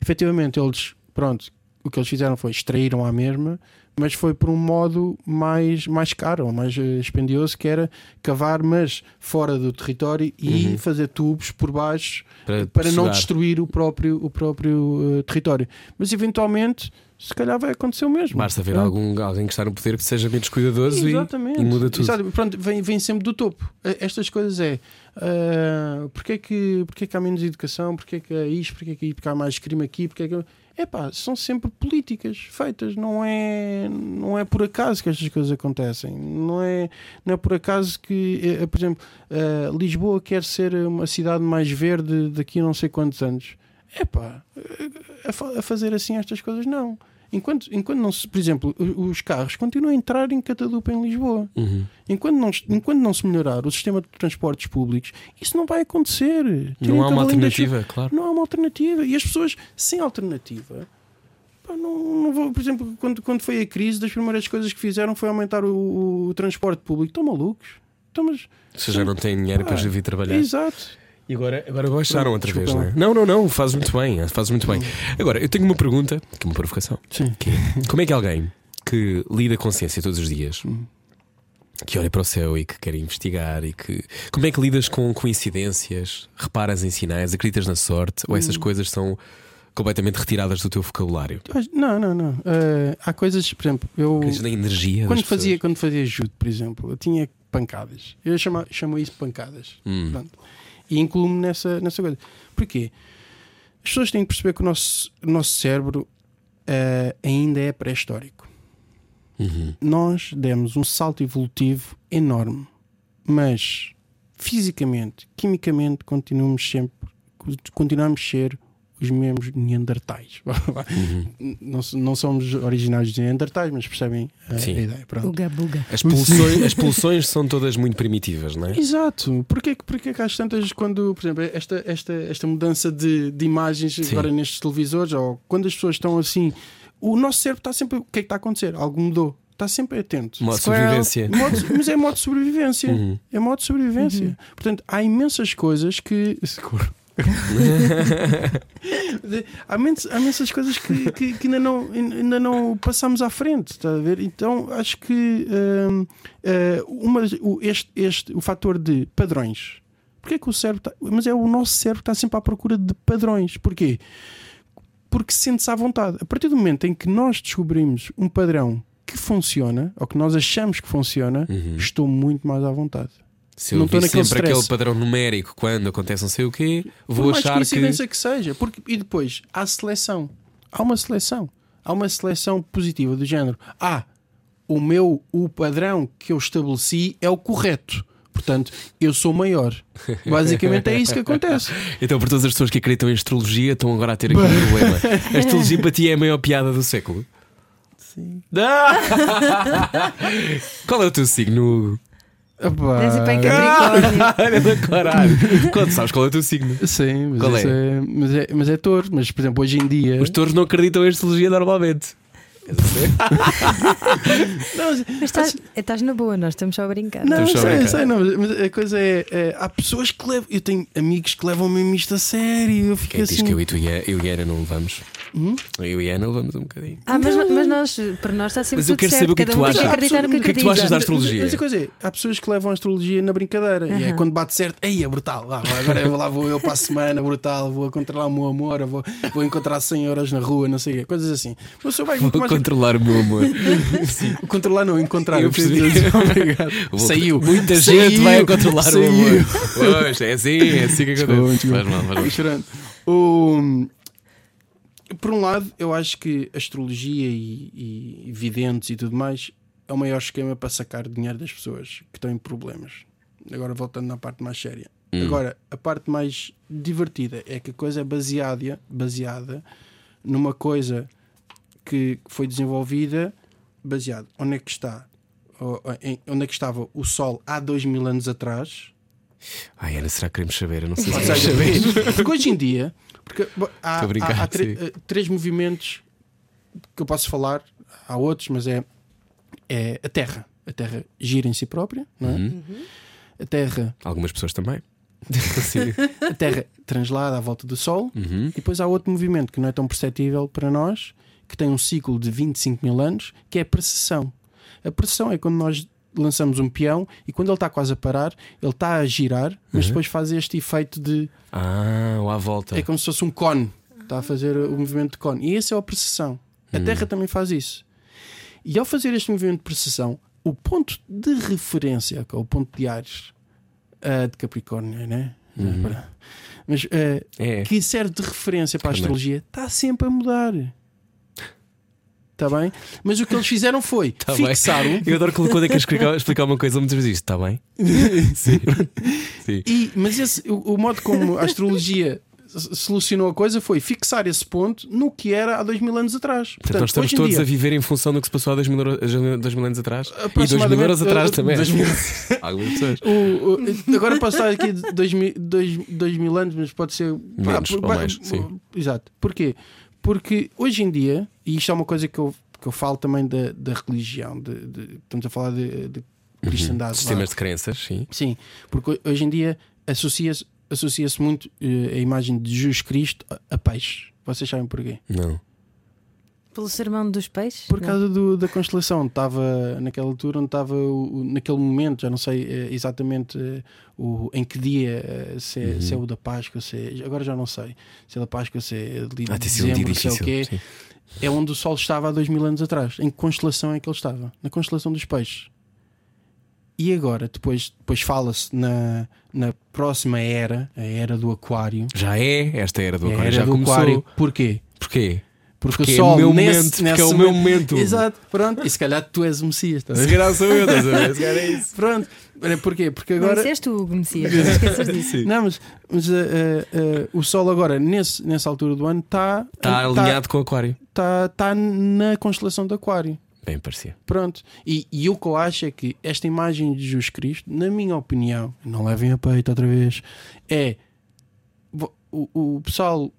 Efetivamente, eles, pronto, o que eles fizeram foi extraíram a mesma, mas foi por um modo mais, mais caro, mais eh, dispendioso, que era cavar, mas fora do território e Uhum. fazer tubos por baixo Para, para não destruir o próprio, o próprio eh, território. Mas eventualmente, se calhar vai acontecer o mesmo. Basta haver Ah. algum, alguém que está no poder que seja menos cuidadoso e, e muda tudo. Pronto, vem, vem sempre do topo. Eh, Estas coisas é ah, porque, é que, porque é que há menos educação, porque é que há isto, porque é que porque há mais crime aqui, porque é que. Epá, são sempre políticas feitas, não é, não é por acaso que estas coisas acontecem. Não é, não é por acaso que, eh, por exemplo, eh, Lisboa quer ser uma cidade mais verde daqui a não sei quantos anos. Epá, eh, a, a fazer assim estas coisas, não. Enquanto, enquanto não se, por exemplo, os carros continuam a entrar em catadupa em Lisboa. Uhum. Enquanto não, enquanto não se melhorar o sistema de transportes públicos, isso não vai acontecer. Tirem Não há uma alternativa, claro. chuva. Não há uma alternativa. E as pessoas sem alternativa. pá, não, não vou, por exemplo, quando, quando foi a crise, das primeiras coisas que fizeram foi aumentar o, o transporte público. Estão malucos? Estão, mas, já não tem dinheiro para Ah, vir trabalhar. exato. E agora, agora baixaram outra vez, não é? Não, não, não, fazes muito bem, fazes muito bem. Agora, eu tenho uma pergunta, que é uma provocação. Sim. Que é, como é que alguém que lida com ciência todos os dias, que olha para o céu e que quer investigar e que. Como é que lidas com coincidências, reparas em sinais, acreditas na sorte, ou essas coisas são completamente retiradas do teu vocabulário? Não, não, não. Eh, há coisas, por exemplo, eu. Acreditas na energia Quando pessoas? fazia, quando fazia judo, por exemplo, eu tinha pancadas. Eu chamo, chamo isso pancadas. Hum. Pronto. E incluo-me nessa, nessa coisa. Porquê? As pessoas têm que perceber que o nosso, o nosso cérebro eh, ainda é pré-histórico. Uhum. Nós demos um salto evolutivo enorme, mas fisicamente, quimicamente, continuamos sempre, continuamos a ser os mesmos neandertais. Uhum. não, não somos originários de neandertais, mas percebem a, a ideia. Pronto. Uga buga. As pulsões, as pulsões são todas muito primitivas, não é? Exato. Porquê, que- porquê que às tantas, quando, por exemplo, esta, esta, esta mudança de, de imagens Sim. agora nestes televisores, ou quando as pessoas estão assim, o nosso cérebro está sempre. O que é que está a acontecer? Algo mudou. Está sempre atento. Modo de Squirrel. sobrevivência. Modo- mas é modo de sobrevivência. Uhum. É modo de sobrevivência. Portanto, há imensas coisas que. há, imensas coisas que, que- que ainda, não, ainda não passamos à frente, está a ver? Então acho que hum, eh, uma, o, este, este, o fator de padrões. Porquê que o cérebro está. Mas é o nosso cérebro que está sempre à procura de padrões. Porquê? Porque sente-se à vontade. A partir do momento em que nós descobrimos um padrão que funciona, ou que nós achamos que funciona, Uhum. estou muito mais à vontade. Se eu Não estou naquele sempre stress. aquele padrão numérico quando acontece não sei o quê, Por vou mais achar que. coincidência que... seja. Porque, e depois, há seleção. Há uma seleção. Há uma seleção positiva do género. Ah, o meu, o padrão que eu estabeleci é o correto. Portanto, eu sou maior. Basicamente é isso que acontece. Então, por todas as pessoas que acreditam em astrologia, estão agora a ter aqui um problema. A astrologia para ti é a maior piada do século. Sim. Qual é o teu signo? Em Ah, Capricórnio. Da caralho. Quando sabes qual é o teu signo? Sim, mas, Qual isso é? mas é? Mas é touro. Mas, por exemplo, hoje em dia. Os touros não acreditam em astrologia normalmente. Não, mas- Mas estás, estás na boa, nós estamos só a brincar. Não, sei, brincar. sei, não, mas- a coisa é, é, Há pessoas que levam. Eu tenho amigos que levam mesmo isto a sério. Eu fico Quem assim. diz que eu e, tu e a- eu e a Ana não levamos? Hum? Eu e a Ana levamos um bocadinho. Ah, mas, mas nós, para nós está sempre Mas eu quero certo. saber o que é que Cada tu um achas. acreditar no que O que é que tu achas da astrologia? Mas a coisa é, há pessoas que levam a astrologia na brincadeira. E é quando bate certo, aí é brutal. Lá, agora eu, lá vou eu para a semana, brutal. Vou encontrar o meu amor, vou, vou encontrar 100 euros na rua, não sei o quê, coisas assim. Mas eu vai muito Vou mais. controlar o meu amor. Controlar, não, encontrar. Eu percebi. Obrigado. Saiu. Muita Saiu. gente vai controlar Saiu. o amor. Pois, é assim, é assim que acontece. Faz mal, faz mal. O- Por um lado, eu acho que astrologia e, e videntes e tudo mais é o maior esquema para sacar dinheiro das pessoas que estão em problemas. Agora voltando na parte mais séria. Hum. Agora, a parte mais divertida é que a coisa é baseada, baseada numa coisa que foi desenvolvida baseado onde é que está onde é que estava o Sol há dois mil anos atrás Ai, Ana, será que queremos saber? Eu não sei se queremos saber. porque hoje em dia porque, há, brincar, há- há eh, três movimentos que eu posso falar, há outros, mas é, é a Terra. A Terra gira em si própria, não é? Uhum. A Terra, Algumas pessoas também. A Terra translada à volta do Sol, Uhum. e depois há outro movimento que não é tão perceptível para nós, que tem um ciclo de 25 mil anos, que é a precessão. A precessão é quando nós lançamos um peão e quando ele está quase a parar, ele está a girar, mas depois faz este efeito de. Ah, lá à volta. É como se fosse um cone. Está a fazer o movimento de cone. E esse é a precessão. A Terra também faz isso. E ao fazer este movimento de precessão, o ponto de referência, que é o ponto de Ares ah, de Capricórnio, né? Mas ah, É. que serve de referência para a astrologia, está sempre a mudar. Está bem? Mas o que eles fizeram foi Tá bem. fixaram. Eu adoro quando é que explicar, explicar uma coisa muitas vezes está bem? Sim. Sim. E, mas esse, o, o modo como a astrologia solucionou a coisa foi fixar esse ponto no que era há dois mil anos atrás. Portanto, nós estamos todos dia, a viver em função do que se passou há dois mil, dois mil anos atrás e dois mil Aproximadamente, euros atrás uh, também. mil- Algumas pessoas. O- o- agora posso estar aqui de dois mil, dois, dois mil anos, mas pode ser Menos ou vai- mais, sim. Exato. Porquê? Porque hoje em dia, e isto é uma coisa que eu, que eu falo também da, da religião, de, de- estamos a falar de, de cristandade. vá. Sistemas de crenças, sim. Sim, porque hoje em dia associa-se associa muito eh, a imagem de Jesus Cristo a, a peixe. Vocês sabem porquê? Não. Pelo sermão dos peixes? Por causa do- da constelação, onde estava naquela altura, onde estava o- naquele momento, já não sei eh, exatamente eh, o, em que dia, eh, se é, se é o da Páscoa, se é- agora já não sei, se é da Páscoa, se é ali de Ah, tem sido dia dezembro, se é o difícil. quê. sim. É onde o Sol estava há dois mil anos atrás. Em que constelação é que ele estava? Na constelação dos peixes. E agora, depois, depois fala-se na, na próxima era, a era do Aquário. Já é, esta era do a Aquário era já do começou. Aquário. Porquê? Porquê? Porque, Porque o é Sol o meu nesse, momento, porque nesse é o meu momento. Exato, pronto. E se calhar tu és o Messias, estás a Se calhar sou eu, estás a ver? Se calhar é isso. Pronto. Porquê? Porque Não agora. disseste tu, Messias, não esqueças disso. Não, mas, mas uh, uh, uh, o Sol agora, nesse, nessa altura do ano, está Está alinhado com o Aquário. tá, tá na constelação do Aquário. Bem parecia. Pronto. E, e o que eu acho é que esta imagem de Jesus Cristo, na minha opinião, não levem a peito outra vez, é o, o pessoal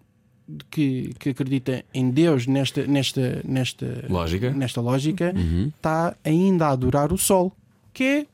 que, que acredita em Deus nesta, nesta, nesta Lógica. nesta lógica Uhum. está ainda a adorar o Sol, que é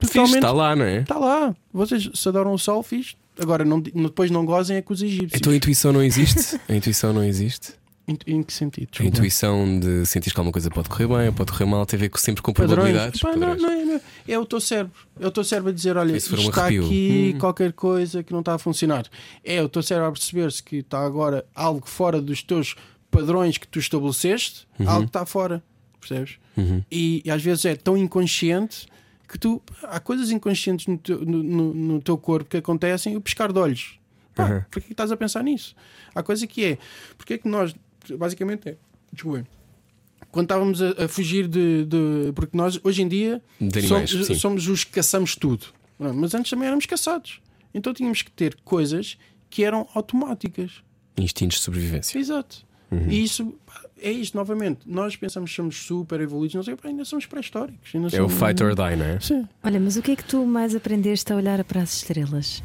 Fixe, totalmente. está lá, não é? Está lá. Vocês se adoram o Sol, fixe. Agora, não, depois não gozem é com os egípcios. Então a intuição não existe? A intuição não existe? Em, que sentido? A Desculpa. intuição de sentir que alguma coisa pode correr bem ou pode correr mal tem a ver sempre com probabilidades. Pá, não, não é, não é. É o teu cérebro. É o teu cérebro a dizer: olha, um está arrepio? aqui Hum. qualquer coisa que não está a funcionar. É o teu cérebro a perceber-se que está agora algo fora dos teus padrões que tu estabeleceste, algo que está fora. Percebes? Uhum. E, e às vezes é tão inconsciente que tu. Há coisas inconscientes no teu, no, no- no teu corpo que acontecem, o piscar de olhos. Pá, Uhum. Porquê que estás a pensar nisso? Há coisa que é. Porque é que nós. Basicamente é. Desculpa. Quando estávamos a, a fugir de, de- Porque nós, hoje em dia, animais, somos, somos os que caçamos tudo. Não, Mas antes também éramos caçados. Então tínhamos que ter coisas que eram automáticas. Instintos de sobrevivência. Exato. Uhum. E isso é isto novamente. Nós pensamos que somos super evoluídos, não sei, pá, ainda somos pré-históricos. ainda É o somos- fight or die, não é? Sim. Olha, mas o que é que tu mais aprendeste a olhar para as estrelas?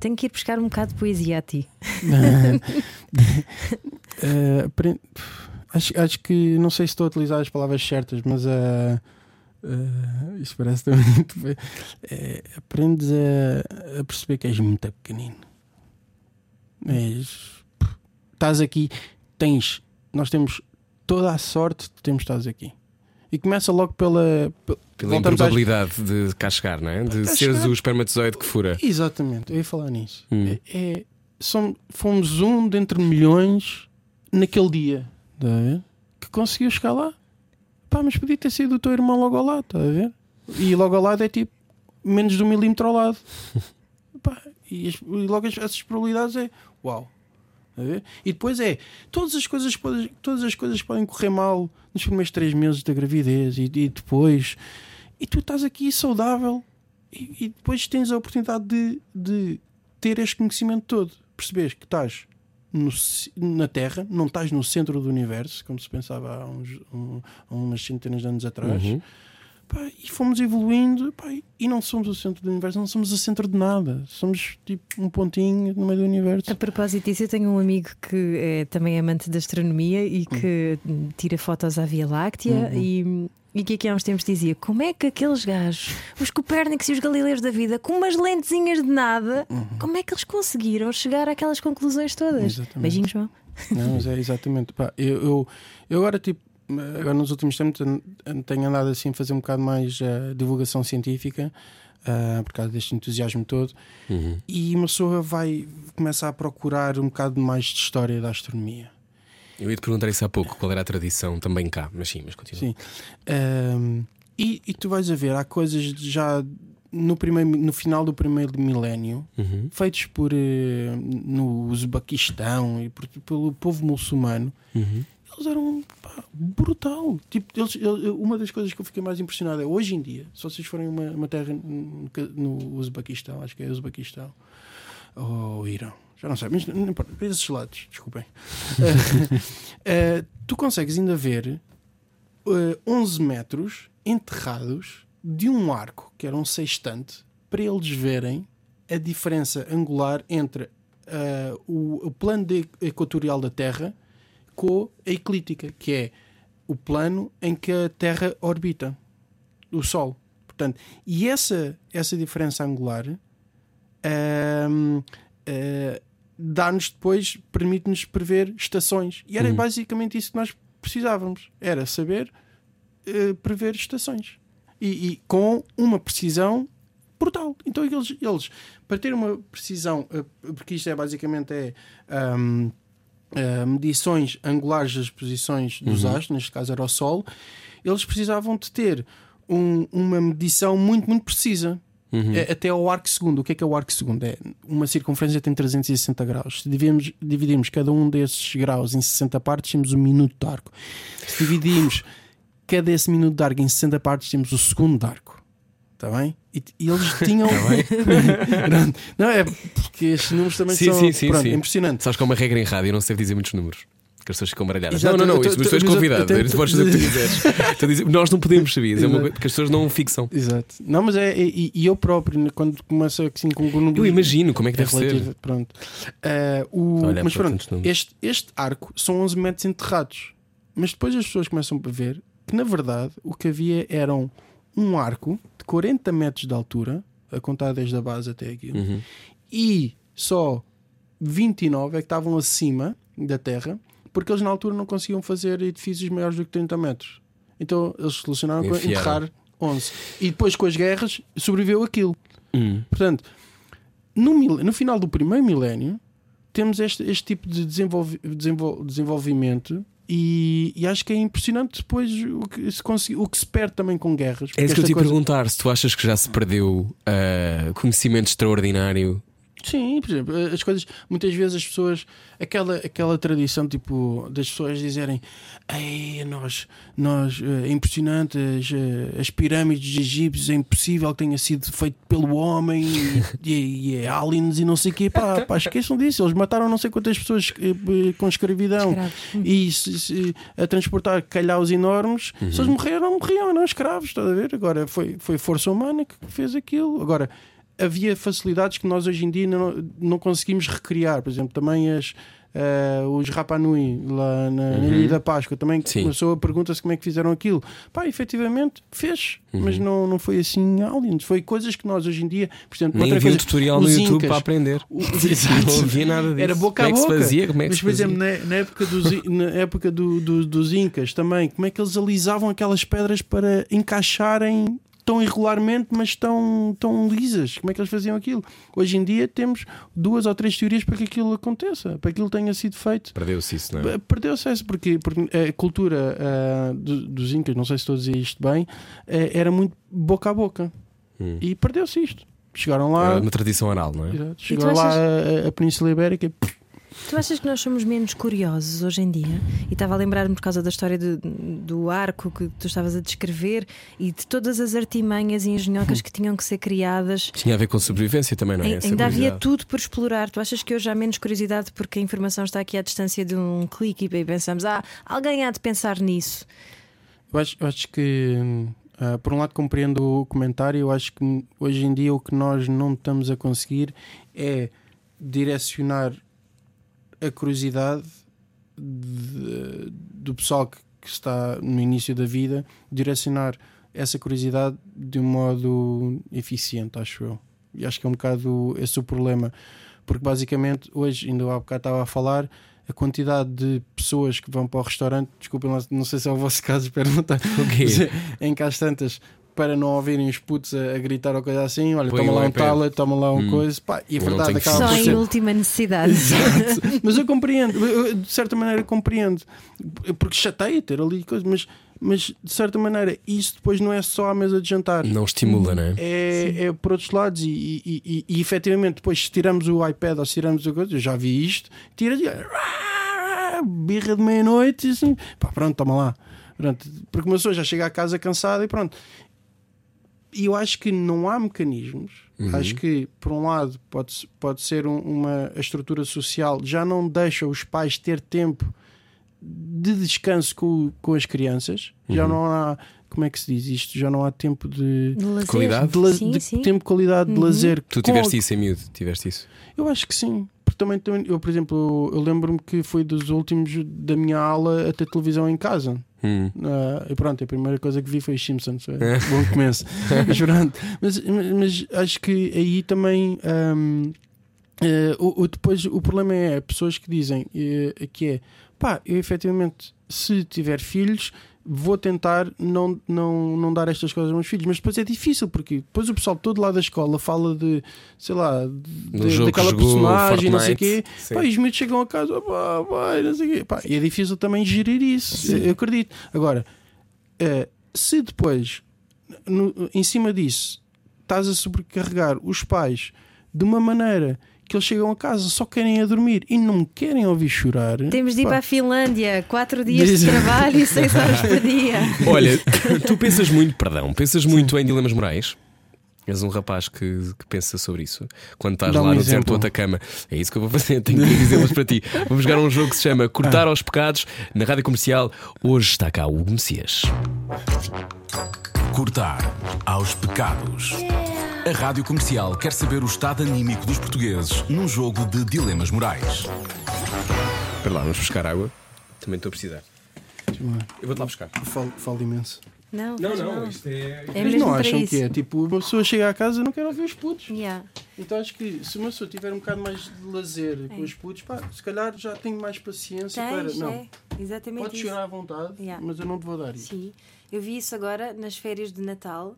Tenho que ir buscar um bocado de poesia a ti. Apren- acho, acho que não sei se estou a utilizar as palavras certas, mas uh, uh, isto parece também muito bem. Eh, aprendes a, a perceber que és muito pequenino. És, estás aqui, tens, nós temos toda a sorte de termos estado aqui. E começa logo pela. pe- Pela voltamos às- improbabilidade de cá chegar, não é? De seres chegar. o espermatozoide que fura. Exatamente, eu ia falar nisso. Hum. É, é- som- fomos um dentre milhões naquele dia, ver? Que conseguiu chegar lá. Pá, mas podia ter sido o teu irmão logo ao lado, está a ver? E logo ao lado é tipo menos de um milímetro ao lado. Pá, e, as- e logo as- essas probabilidades é uau. Ver? E depois é todas as coisas podem, todas as coisas podem correr mal nos primeiros três meses da gravidez e, e depois e tu estás aqui saudável e, e depois tens a oportunidade de, de ter este conhecimento todo, percebes que estás no na Terra, não estás no centro do universo, como se pensava há, uns, um- há umas centenas de anos atrás, Uhum. Pá, e fomos evoluindo pá, e não somos o centro do universo, não somos o centro de nada, somos tipo um pontinho no meio do universo. A propósito disso, eu tenho um amigo que é também amante da astronomia e que tira fotos à Via Láctea e, e que aqui há uns tempos dizia como é que aqueles gajos, os Copérnicos e os Galileus da vida, com umas lentezinhas de nada, como é que eles conseguiram chegar àquelas conclusões todas? Exatamente. Beijinhos, João. Não, mas é exatamente. Pá, eu, eu, eu agora, tipo, agora nos últimos tempos tenho- tenho andado assim a fazer um bocado mais eh, divulgação científica ah, por causa deste entusiasmo todo Uhum. e uma pessoa vai começar a procurar um bocado mais de história da astronomia. Eu ia te perguntar isso há pouco, qual era a tradição também cá, mas sim, mas continua. Sim. Ahm, e, e tu vais a ver, há coisas já no, primeiro, no final do primeiro milénio Uhum. feitos por eh, no Uzbequistão e por- pelo povo muçulmano. Uhum. Eles eram pá, brutal. Tipo, eles, uma das coisas que eu fiquei mais impressionado é hoje em dia, se vocês forem uma, uma terra no, no Uzbequistão, acho que é Uzbequistão ou Irão, já não sei, mas não importa, para esses lados, desculpem. Eh, tu consegues ainda ver eh, 11 metros enterrados de um arco, que era um sextante, para eles verem a diferença angular entre o, o plano equatorial da Terra com a eclíptica, que é o plano em que a Terra orbita o Sol. Portanto, e essa, essa diferença angular ah, dá-nos depois, permite-nos prever estações. E era basicamente isso que nós precisávamos: era saber eh, prever estações. E, e com uma precisão brutal. Então eles, eles para ter uma precisão, eh, porque isto é basicamente é ahm, ah, medições angulares das posições dos astros, neste caso era o Sol, eles precisavam de ter um- uma medição muito, muito precisa. É, até ao arco segundo. O que é que é o arco segundo? É uma circunferência tem 360 graus. Se dividimos, dividimos cada um desses graus em 60 partes, temos um minuto de arco. Se dividimos cada esse minuto de arco em 60 partes, temos o segundo de arco. Está bem? E, e eles tinham. Pronto. não, é porque estes números também Sim, são. sim, sim, pronto, sim. impressionante. Sabes que há uma regra em rádio, não sei dizer muitos números. Que as pessoas ficam baralhadas. Exato, não, não, não, isso, mas tu és convidado. Tu podes fazer o que tu quiseres. Nós não podemos saber, é uma coisa as pessoas não fixam. Exato. Não, mas é. E, eu próprio, né, quando começo assim com o número. Eu imagino como é que é deve ser. Pronto. Olha, mas pronto, este, arco são 11 metros enterrados. Mas depois as pessoas começam a ver que, na verdade, o que havia eram um arco de 40 metros de altura, a contar desde a base até aquilo, Uhum. e só 29 é que estavam acima da Terra, porque eles na altura não conseguiam fazer edifícios maiores do que 30 metros. Então eles solucionaram com Enfiaram. enterrar 11. E depois com as guerras sobreviveu aquilo. Hum. Portanto, no, no final do primeiro milénio, temos este, este tipo de desenvol- desenvolvimento. E, e acho que é impressionante depois o que se, consegui- o que se perde também com guerras. É isso que eu te coisa- perguntar: se tu achas que já se perdeu ah, conhecimento extraordinário. Sim, por exemplo, as coisas, muitas vezes as pessoas, aquela, aquela tradição tipo das pessoas dizerem Ei, nós, nós eh, é impressionante, as, eh, as pirâmides egípcias é impossível que tenha sido feito pelo homem e, e, e é aliens e não sei o quê. Pá, pá, esqueçam disso, eles mataram não sei quantas pessoas eh, eh, com escravidão Escravos. e se- se- a transportar calhaus enormes. Se eles morreram, morriam, não escravos, estás a ver? Agora foi, foi força humana que fez aquilo. Agora havia facilidades que nós hoje em dia não, não conseguimos recriar. Por exemplo, também as. eh, os Rapanui lá na, na Ilha da Páscoa também Sim. começou a pergunta-se como é que fizeram aquilo. Pá, efetivamente fez, mas não, não foi assim aliens. Foi coisas que nós hoje em dia, por exemplo, Nem outra havia um tutorial no os YouTube Incas, para aprender. o- Não havia nada disso. era boca como a é que boca. se fazia? Como é que Mas, por exemplo, na, na época, dos, na época do- do- dos Incas também, como é que eles alisavam aquelas pedras para encaixarem tão irregularmente, mas tão, tão lisas? Como é que eles faziam aquilo? Hoje em dia temos duas ou três teorias para que aquilo aconteça, para que aquilo tenha sido feito. Perdeu-se isso, não é? Perdeu-se essa porque, porque a cultura do- dos Incas, não sei se estou a dizer isto bem, eh, era muito boca a boca. Hum. E perdeu-se isto. Chegaram lá, Era uma tradição oral, não é? chegaram lá achas- a, a Península Ibérica e pff, Tu achas que nós somos menos curiosos hoje em dia? E estava a lembrar-me por causa da história de- do arco que tu estavas a descrever e de todas as artimanhas e engenhocas que tinham que ser criadas. Tinha a ver com sobrevivência também, não é? Essa Ainda havia tudo por explorar. Tu achas que hoje há menos curiosidade porque a informação está aqui à distância de um clique e pensamos, ah, alguém há de pensar nisso. Eu acho, eu acho que, ah, por um lado, compreendo o comentário. Eu acho que hoje em dia o que nós não estamos a conseguir é direcionar a curiosidade de- do pessoal que, que está no início da vida, direcionar essa curiosidade de um modo eficiente, acho eu. E acho que é um bocado esse o problema. Porque basicamente, hoje, ainda há bocado estava a falar, a quantidade de pessoas que vão para o restaurante, desculpem não sei se é o vosso caso, espero não estar. O quê? Mas, é, em casa tantas para não ouvirem os putos a, a gritar ou coisa assim, olha, Põe toma o lá um iPad. tablet, toma lá um Hum. coisa, pá, e a Eu não verdade tenho acaba Só por em ser. última necessidade. Exato. Mas eu compreendo, eu, de certa maneira compreendo, porque chateia ter ali coisas, mas, mas de certa maneira isso depois não é só à mesa de jantar. Não estimula, não é? É, é por outros lados e, e, e, e, e efetivamente depois se tiramos o iPad ou se tiramos o coisa, eu já vi isto, tira de birra de meia-noite e assim, pá, pronto, toma lá. Pronto, porque uma pessoa já chega a casa cansada e pronto. E eu acho que não há mecanismos. Acho que, por um lado, pode, pode ser um- uma a estrutura social já não deixa os pais ter tempo de descanso com, com as crianças. Já não há, como é que se diz isto? Já não há tempo de, De lazer. Qualidade? de, la- Sim, de sim. tempo de qualidade de lazer. Tu com- tiveste isso em miúdo, tiveste isso. Eu acho que sim. Porque também, também eu, por exemplo, eu lembro-me que foi dos últimos da minha aula a ter televisão em casa. Hum. Ah, e pronto, a primeira coisa que vi foi os Simpsons. É, bom começo. mas, pronto, mas, mas acho que aí também. ahm, eh, o, o- depois o problema é pessoas que dizem eh, que é pá, eu efetivamente, se tiver filhos, vou tentar não, não, não dar estas coisas aos meus filhos, mas depois é difícil porque depois o pessoal todo lá da escola fala de sei lá, de- daquela personagem, não sei o quê. Sim. Pá, e os miúdos chegam a casa, pá, pá, não sei o quê. Pá, e é difícil também gerir isso, eu acredito. Agora, eh, se depois, no- em cima disso, estás a sobrecarregar os pais de uma maneira que eles chegam a casa só querem a dormir e não querem ouvir chorar. Temos de ir pá, para a Finlândia, quatro dias de trabalho e seis horas por dia. Olha, tu pensas muito, perdão, pensas muito em dilemas morais? És um rapaz que, que pensa sobre isso. Quando estás um lá no deserto do exemplo. Atacama, é isso que eu vou fazer. Tenho que dizê-los para ti. Vamos jogar um jogo que se chama Cortar Ah. aos Pecados na rádio comercial. Hoje está cá o Messias. Cortar aos pecados. A Rádio Comercial quer saber o estado anímico dos portugueses num jogo de dilemas morais. Espera lá, vamos buscar água. Também estou a precisar. Eu vou-te lá buscar. Falo, falo imenso. Não, faz mal. isto é. É Mas mesmo não para acham isso. que é? Tipo, uma pessoa chega a casa e não quer ouvir os putos. Yeah. Então acho que se uma pessoa tiver um bocado mais de lazer É. com os putos, pá, se calhar já tenho mais paciência para. Tens, Não, é, exatamente pode isso. chorar à vontade, Yeah. mas eu não te vou dar isso. Sim, eu vi isso agora nas férias de Natal.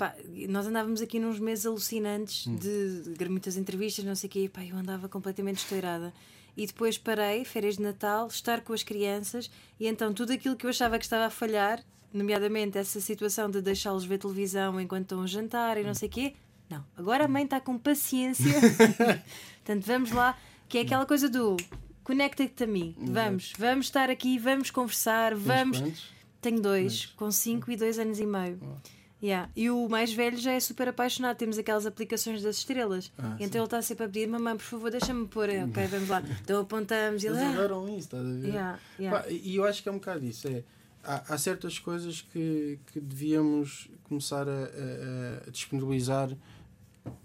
Pá, nós andávamos aqui nos meses alucinantes Hum. de, de muitas entrevistas, não sei o quê. Pá, eu andava completamente estourada. E depois parei, férias de Natal, estar com as crianças e então tudo aquilo que eu achava que estava a falhar, nomeadamente essa situação de deixá-los ver televisão enquanto estão a jantar e não sei o quê. Não, agora a mãe está com paciência. Portanto, vamos lá, que é aquela coisa do conecta-te a mim. Vamos, vamos estar aqui, vamos conversar, vamos. Tenho dois, com 5 e 2 anos e meio. Yeah. E o mais velho já é super apaixonado. Temos aquelas aplicações das estrelas. Ah, então ele está sempre a pedir: Mamãe, por favor, deixa-me pôr. Ok, vamos lá. Então apontamos e ele. Eles "Ah." adoram isso, estás a ver? Yeah, yeah. Pá, e eu acho que é um bocado isso. É, há, há certas coisas que, que devíamos começar a, a- a disponibilizar,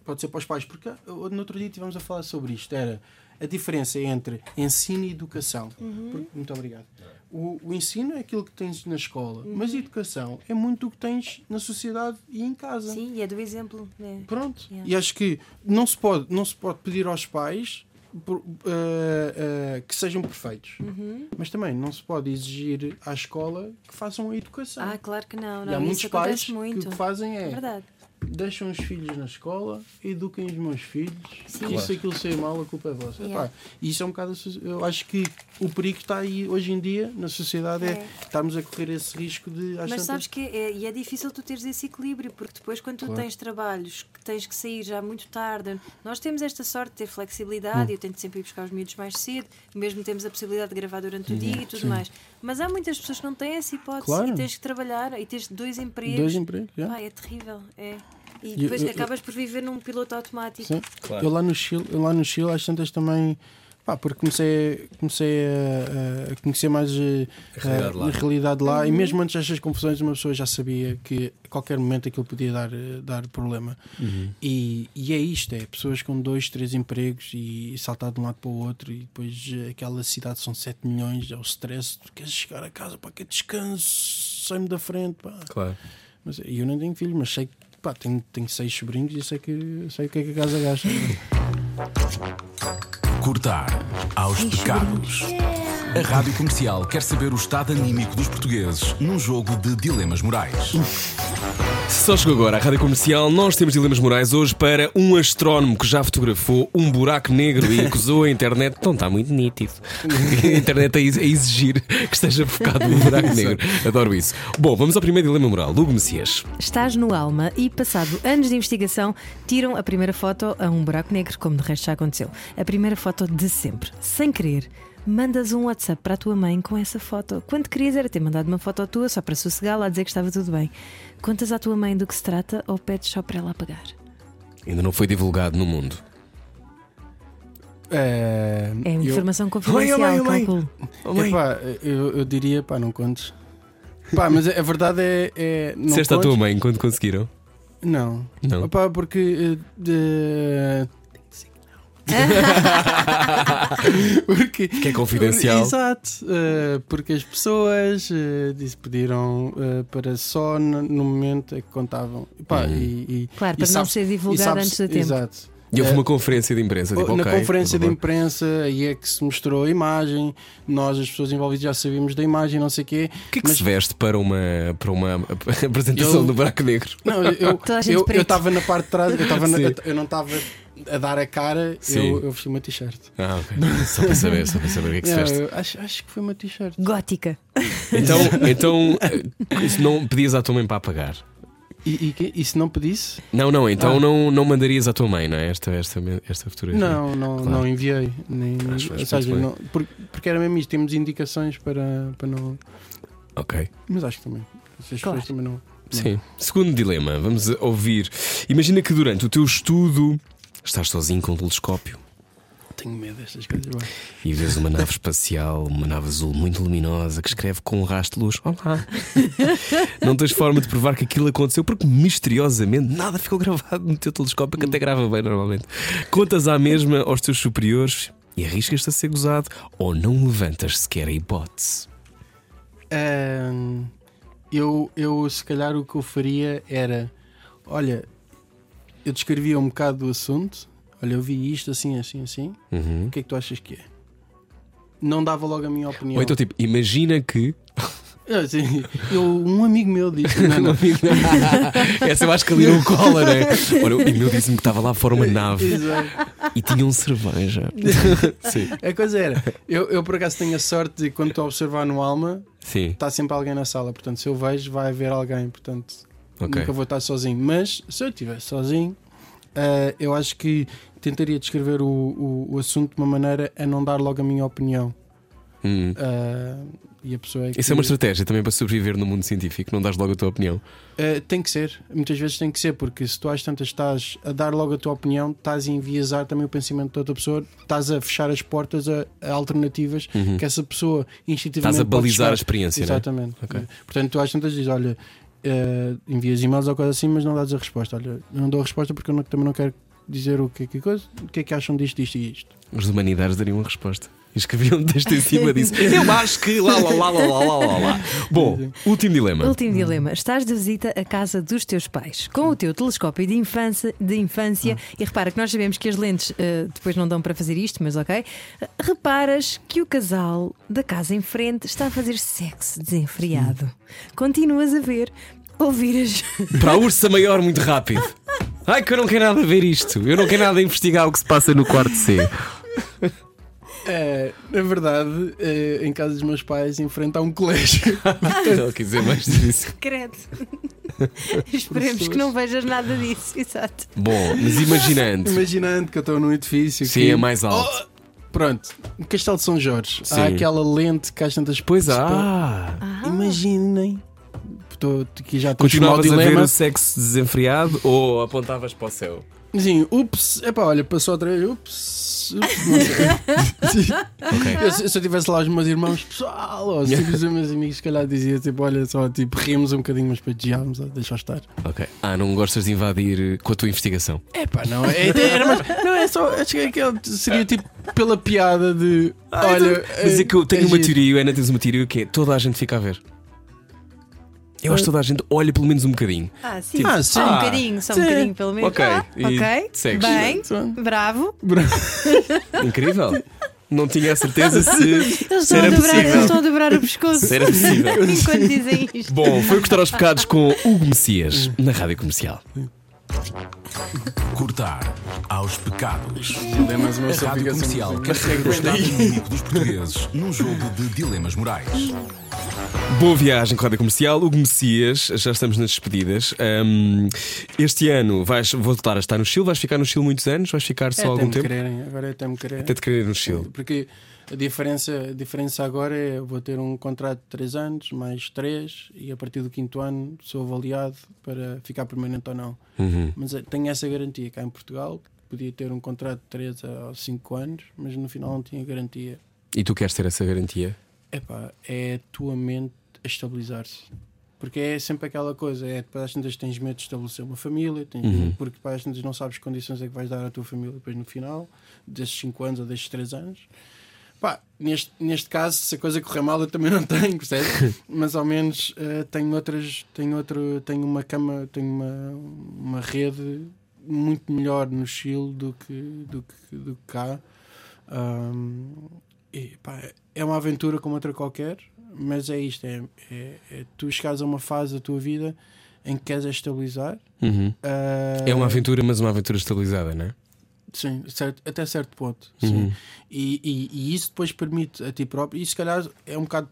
pode ser para os pais, porque no outro dia estivemos a falar sobre isto. Era a diferença entre ensino e educação. Uhum. Porque- muito obrigado. O, o ensino é aquilo que tens na escola, Uhum. mas a educação é muito o que tens na sociedade e em casa. Sim, e é do exemplo. né? Pronto. Yeah. E acho que não se pode, não se pode pedir aos pais por- eh, eh, que sejam perfeitos. Uhum. Mas também não se pode exigir à escola que façam a educação. Ah, claro que não. e não há muitos pais acontece que muito. o que fazem É é. Deixam os filhos na escola, eduquem os meus filhos Sim. e se aquilo sair mal, a culpa é vossa. Yeah. Epá, isso é um bocado. Eu acho que o perigo está aí hoje em dia na sociedade é, É. estarmos a correr esse risco de. Mas tantas- sabes que é, e é difícil tu teres esse equilíbrio, porque depois, quando tu Claro. tens trabalhos que tens que sair já muito tarde, nós temos esta sorte de ter flexibilidade. Hum. Eu tento sempre ir buscar os miúdos mais cedo, mesmo temos a possibilidade de gravar durante o dia e tudo Sim. mais. Mas há muitas pessoas que não têm essa hipótese Claro. e tens que trabalhar e tens dois empregos. Dois empregos, já. Pá, é terrível. É. E depois eu- eu- acabas por viver num piloto automático. Sim. Claro. Eu lá no Chile, eu lá no Chile às tantas também, pá, porque comecei, comecei a, a conhecer mais eh, A realidade a, lá. a realidade lá Uhum. e mesmo antes destas confusões uma pessoa já sabia que a qualquer momento aquilo podia dar, eh, dar problema. E, e é isto, é pessoas com dois, três empregos e, saltar de um lado para o outro e depois eh, aquela cidade são 7 milhões, é o stress, tu queres chegar a casa, para que descanso, sai-me da frente, pá. Claro. Mas e eu não tenho filhos, mas sei que pá, tenho, tenho seis sobrinhos e sei, que, sei o que é que a casa gasta. Cortar aos pecados. A Rádio Comercial quer saber o estado anímico dos portugueses num jogo de dilemas morais. Se só chegou agora à Rádio Comercial, nós temos dilemas morais hoje para um astrónomo que já fotografou um buraco negro e acusou a internet. Então está muito nítido. A internet a ex- a exigir que esteja focado no buraco negro. Adoro isso. Bom, vamos ao primeiro dilema moral. Lugo Messias. Estás no Alma e, passado anos de investigação, tiram a primeira foto a um buraco negro, como de resto já aconteceu. A primeira foto de sempre, sem querer. Mandas um WhatsApp para a tua mãe com essa foto. Quando querias era ter mandado uma foto tua só para sossegá-la a dizer que estava tudo bem. Contas à tua mãe do que se trata ou pedes só para ela apagar? Ainda não foi divulgado no mundo. É, É eu- informação Mãe, confidencial, mãe, mãe. Oh, mãe, Epá, eu, eu diria, pá, não contes. Pá, mas a verdade é. é não disseste à tua mãe quando conseguiram? Não. Não. Opá, porque. eh, de- porque. Que é confidencial. Exato, eh, porque as pessoas disse, pediram eh, para só no, no momento é que contavam. Pá, Uhum. e, e- Claro, e para não ser e divulgado sabes- antes do tempo. Exato. E houve Eh, uma conferência de imprensa. Tipo, na ok, conferência de imprensa aí é que se mostrou a imagem, nós, as pessoas envolvidas, já sabíamos da imagem, não sei o quê. O que é que Mas- se veste para uma, para uma apresentação Eu- do buraco negro? Não, eu estava na parte de trás, eu, tava na- eu, eu não estava a dar a cara, Sim. eu, eu vesti uma t-shirt. Ah, ok. Só para saber, só para saber o que é que se veste. acho, acho que foi uma t-shirt. Gótica. Então, então eh, se não pedias à tua mãe para apagar? E, e, que- e se não pedisse? Não, não, então Ah. não, não mandarias à tua mãe, não é? Esta, esta, esta fotografia. Não, não, Claro. não enviei. Nem, Acho- acho seja, não, porque, porque era mesmo isto, temos indicações para, para não. Ok. Mas acho que também. Se as Claro. pessoas também não. Sim. Segundo dilema, vamos ouvir. Imagina que durante o teu estudo estás sozinho com um telescópio Tenho medo destas coisas. vá. e vês uma nave espacial, uma nave azul muito luminosa que escreve com um rastro de luz: Olá. Não tens forma de provar que aquilo aconteceu porque misteriosamente nada ficou gravado no teu telescópio, que até grava bem normalmente. Contas à mesma aos teus superiores e arriscas-te a ser gozado ou não levantas sequer a hipótese. Ahm, eu, eu, se calhar, o que eu faria era: olha, eu descrevia um bocado do assunto, olha, eu vi isto assim, assim, assim, Uhum. o que é que tu achas que é? Não dava logo a minha opinião. Ou então, tipo, imagina que. Assim, eu- um amigo meu disse: não, não. Essa eu acho que ali não cola, né? Olha, o meu disse-me que estava lá fora uma nave Exato. e tinham cerveja. Sim. A coisa era: eu, eu por acaso tenho a sorte de quando estou a observar no Alma, Sim, está sempre alguém na sala. Portanto, se eu vejo, vai haver alguém. Portanto, ok. nunca vou estar sozinho. Mas se eu estivesse sozinho, eh, eu acho que tentaria descrever o, o, o assunto de uma maneira a não dar logo a minha opinião. Hum. Eh, e a pessoa é que. Isso é uma estratégia também para sobreviver no mundo científico, não dás logo a tua opinião. Eh, tem que ser, muitas vezes tem que ser, porque se tu às tantas estás a dar logo a tua opinião, estás a enviesar também o pensamento da outra pessoa, estás a fechar as portas a, a alternativas Uhum. que essa pessoa instintivamente. Estás a balizar a experiência, não é? Exatamente. Ok. Portanto, tu às tantas dizes: olha, eh, envias e-mails ou coisa assim, mas não dás a resposta. Olha, não dou a resposta porque eu não- também não quero dizer o que é que, coisa, o que é que acham disto, disto e isto. Os humanidades dariam a resposta. E escreviam um texto em cima disso. Eu acho que lá, lá, lá, lá, lá, lá, lá, lá. Bom, último dilema. Último dilema. Estás de visita à casa dos teus pais com o teu telescópio de infância, de infância e repara que nós sabemos que as lentes eh, depois não dão para fazer isto, mas ok. Reparas que o casal da casa em frente está a fazer sexo desenfreado. Continuas a ver, ouviras. Para a ursa maior, muito rápido. Ai, que eu não quero nada a ver isto. Eu não quero nada a investigar o que se passa no quarto C. É, na verdade, eh, em casa dos meus pais, em frente a um colégio. Não quis dizer mais disso. Credo. Esperemos que não vejas nada disso. Exato. Bom, mas imaginando. Imaginando que eu estou num edifício. Sim, que... é mais alto. Pronto, no Castelo de São Jorge Sim. há aquela lente que às tantas Pois há. Imaginem. Estou aqui já estou a ver o sexo desenfreado ou apontavas para o céu? Sim, ups, epá, olha, passou outra vez, ups, ups, não sei. Ok. Eu, se eu tivesse lá os meus irmãos, pessoal, ou se tivesse os meus amigos, se calhar dizia tipo, olha só, tipo, rimos um bocadinho, mas ó, deixa estar. Ok. Ah, não gostas de invadir com a tua investigação? Epá, não, é, era mais, não é só, acho que aquele seria tipo pela piada de, olha. Mas é que eu tenho uma giro. teoria, o Ana tens uma teoria que é toda a gente fica a ver. Eu acho que toda a gente olha pelo menos um bocadinho. Ah, sim. Tipo, Ah, só um bocadinho, só um sim. bocadinho, pelo menos. Ok, Ah, ok. segues. Bem, Sim. bravo. Incrível. Não tinha a certeza se, Eles estão, a era dobrar, eles possível. estão a dobrar o pescoço Se era possível. enquanto dizem isto. Bom, foi cortar aos pecados com Hugo Messias na rádio comercial. Cortar aos pecados. Dilemas, uma A Rádio sempre Comercial assim, quer saber o "Mas estado daí?" anímico dos portugueses num jogo de dilemas morais. Boa viagem com a rádio comercial. Hugo Messias, já estamos nas despedidas. Hum, este ano vais voltar a estar no Chile. Vais ficar no Chile muitos anos? Vais ficar só É, algum até me tempo? quererem, agora é até me querer. Até te querer no Chile. Porque a diferença, a diferença agora é vou ter um contrato de 3 anos, mais 3, e a partir do quinto ano sou avaliado para ficar permanente ou não. Uhum. Mas eh, tenho essa garantia cá em Portugal. Podia ter um contrato de 3 a 5 anos, mas no final não tinha garantia. E tu queres ter essa garantia? Epá, é a tua mente a estabilizar-se. Porque é sempre aquela coisa, é para as tantas tens medo de estabelecer uma família, tens, Uhum. porque para as tantas não sabes que condições é que vais dar à tua família depois no final, desses 5 anos ou desses 3 anos. Pá, neste, neste caso, se a coisa correr mal, eu também não tenho, percebes? Mas ao menos eh, tenho outras, tenho outro, tenho uma cama, tenho uma, uma rede muito melhor no Chile do que, do que, do que cá. Ahm, e, pá, é uma aventura como outra qualquer, mas é isto: é, é, é tu chegares a uma fase da tua vida em que queres estabilizar. Uhum. ah, É uma aventura, mas uma aventura estabilizada, não é? Sim, certo, até certo ponto. Uhum. E, e, e isso depois permite a ti próprio, e se calhar é um bocado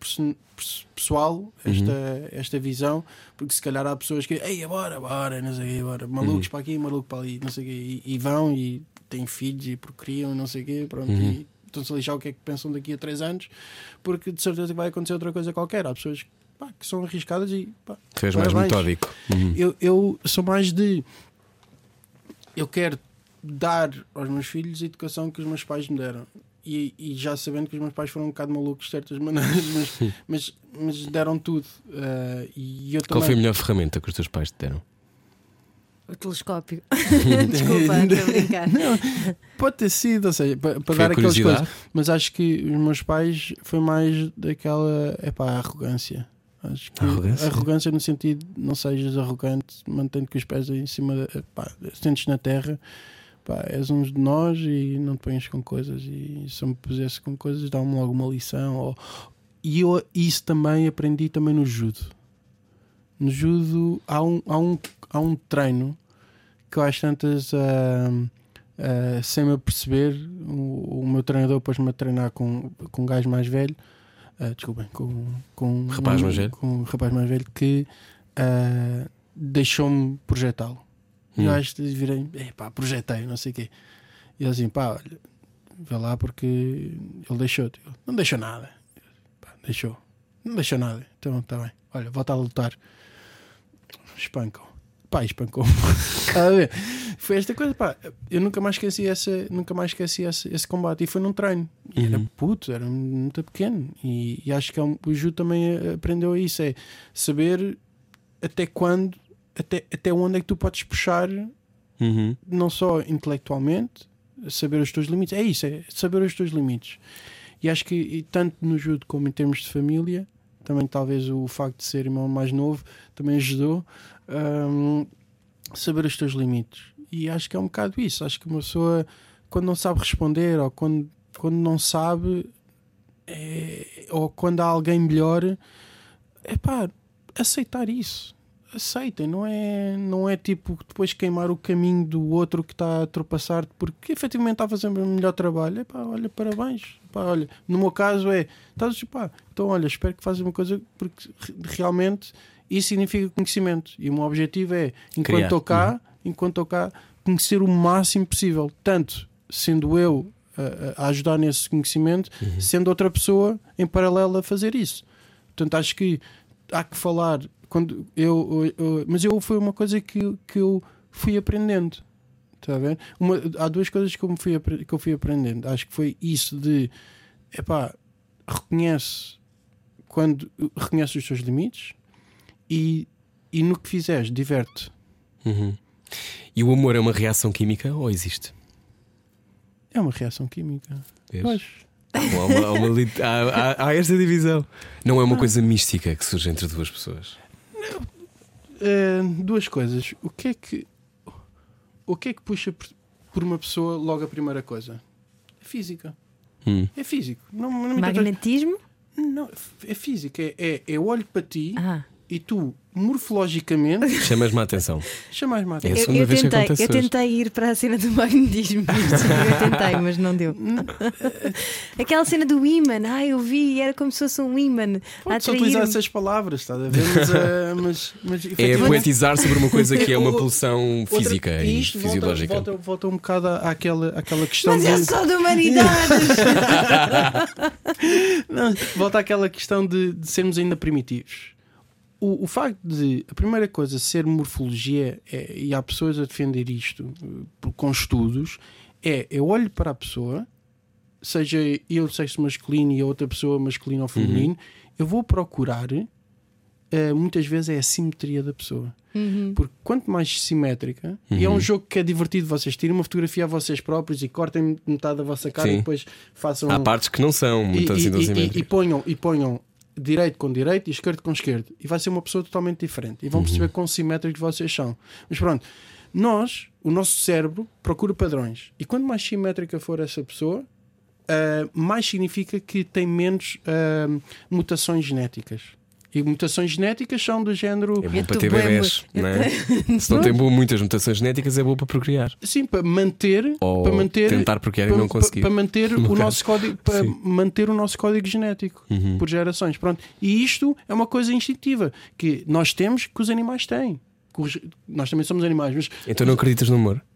pessoal esta, esta visão, porque se calhar há pessoas que, ei, bora, bora, não sei o quê, bora, malucos para aqui, maluco para ali, não sei o quê, e, e vão e têm filhos e procriam, não sei o quê, pronto, e estão-se a lixar o que é que pensam daqui a três anos, porque de certeza que vai acontecer outra coisa qualquer. Há pessoas pá, que são arriscadas e pá, Tu és mais metódico. Uhum. eu, eu sou mais de. Eu quero dar aos meus filhos a educação que os meus pais me deram. E, e já sabendo que os meus pais foram um bocado malucos de certas maneiras, mas, mas, mas deram tudo. Ah, e eu Qual também. foi a melhor ferramenta que os teus pais te deram? O telescópio. Desculpa, estou a brincar. Pode ter sido, ou seja, para, para dar aquelas coisas. Mas acho que os meus pais foi mais daquela. É pá, arrogância. Acho que Arrogância? arrogância no sentido não sejas arrogante, mantendo que os pés em cima, sentes na terra, pá, és uns de nós e não te ponhas com coisas. E se eu me pusesse com coisas, dá-me logo uma lição. Ou... E eu isso também aprendi também no judo. No judo há um, há um, há um treino que eu às tantas. ah, ah, sem me aperceber, o, o meu treinador pôs-me a treinar com, com um gajo mais velho, ah, desculpem, com, com Rapaz um, mais velho? com um rapaz mais velho que ah, deixou-me projetá-lo. E Hum. eu acho que virei, pá, projetei, não sei o quê. E ele assim, pá, olha, vê lá porque ele deixou-te. Eu, Não deixou nada. Pá, deixou. Não deixou nada. Então está bem. Olha, volta a lutar. Espancam. Pá, espancou-me. Está a ver? Foi esta coisa, pá. Eu nunca mais esqueci, essa, nunca mais esqueci esse, esse combate. E foi num treino. E era Uhum. puto, era muito pequeno. E, e acho que é um- o Ju também eh, aprendeu isso: é saber até quando, até, até onde é que tu podes puxar Uhum. não só intelectualmente, saber os teus limites, é isso, é saber os teus limites. E acho que e tanto no judo como em termos de família, também talvez o facto de ser irmão mais novo também ajudou hum, saber os teus limites. E acho que é um bocado isso. Acho que uma pessoa, quando não sabe responder ou quando, quando não sabe, é- ou quando há alguém melhor, é pá, aceitar isso aceitem, não é, não é tipo depois queimar o caminho do outro que está a ultrapassar porque efetivamente está a fazer o melhor trabalho. Epá, olha, parabéns. Epá, olha, no meu caso é, estás pá, então olha, espero que faças uma coisa porque re- realmente isso significa conhecimento e o meu objetivo é, enquanto Criar. estou cá, enquanto estou cá, conhecer o máximo possível, tanto sendo eu a, a ajudar nesse conhecimento, sendo outra pessoa em paralelo a fazer isso. Portanto, acho que há que falar quando eu, eu- eu- mas eu foi uma coisa que, que eu fui aprendendo está a ver? Uma, há duas coisas que eu, me fui, que eu fui aprendendo acho que foi isso de epá, reconhece quando reconhece os teus limites e, e no que fizeres diverte Uhum. E o amor é uma reação química ou existe? é uma reação química? Pois. Há, uma- há uma há- há- há esta divisão. Não é uma coisa mística que surge entre duas pessoas. eh, duas coisas. O que é que o que é que puxa por, por uma pessoa logo a primeira coisa? É física. Hum. É físico. Não, não, me Magnetismo? não é física. É, é, eu olho para ti Ah. E tu, morfologicamente, Chamas-me a atenção. chamas mais É a Eu, segunda eu vez que tentei, acontece eu tentei ir para a cena do magnetismo. eu tentei, mas não deu. Aquela cena do imã, ah, eu vi, era como se fosse um imã a Pode-se utilizar essas palavras, estás a ver? Mas, eh, mas, mas É poetizar sobre uma coisa que é uma pulsão outra- física e isto volta- fisiológica. Volta, volta, um bocado à- àquela, àquela questão Mas de. eu sou de humanidades! Não, volta àquela questão de, de sermos ainda primitivos. O, o facto de a primeira coisa ser morfologia é- e há pessoas a defender isto eh, com estudos é eu olho para a pessoa, seja eu sexo masculino e a outra pessoa masculino ou feminino, eu vou procurar eh, muitas vezes é a simetria da pessoa. Porque quanto mais simétrica, e é um jogo que é divertido, vocês tirem uma fotografia a vocês próprios e cortem metade da vossa cara Sim. e depois façam Há partes que não são muito e, assim e- e- e ponham, e ponham direito com direito e esquerdo com esquerdo. E vai ser uma pessoa totalmente diferente. E vão Uhum. perceber quão simétricos vocês são. Mas pronto, nós, o nosso cérebro, procura padrões. E quanto mais simétrica for essa pessoa, ah, mais significa que tem menos ah, mutações genéticas. E mutações genéticas são do género. É bom para ter bem, bebés, não é? Se não tem boa- muitas mutações genéticas, é boa para procriar. Sim, para manter, Ou para manter tentar procriar e para, não conseguir. para manter o nosso código, para Sim. manter o nosso código genético Uhum. por gerações. Pronto. E isto é uma coisa instintiva que nós temos que os animais têm. Os- Nós também somos animais, mas Então não acreditas no amor?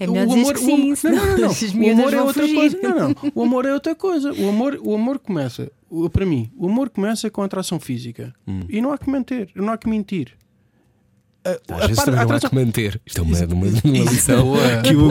É melhor o dizer amor, que o sim, amor- não, não, não. O amor é outra fugir. coisa. Não, não. O amor é outra coisa. O amor, o amor começa, para mim, o amor começa com a atração física. Hum. E não há que mentir, não há que mentir. A, Às a vezes par- também não há atração- que manter. Isto é uma, uma, uma Isso. lição Boa. que o.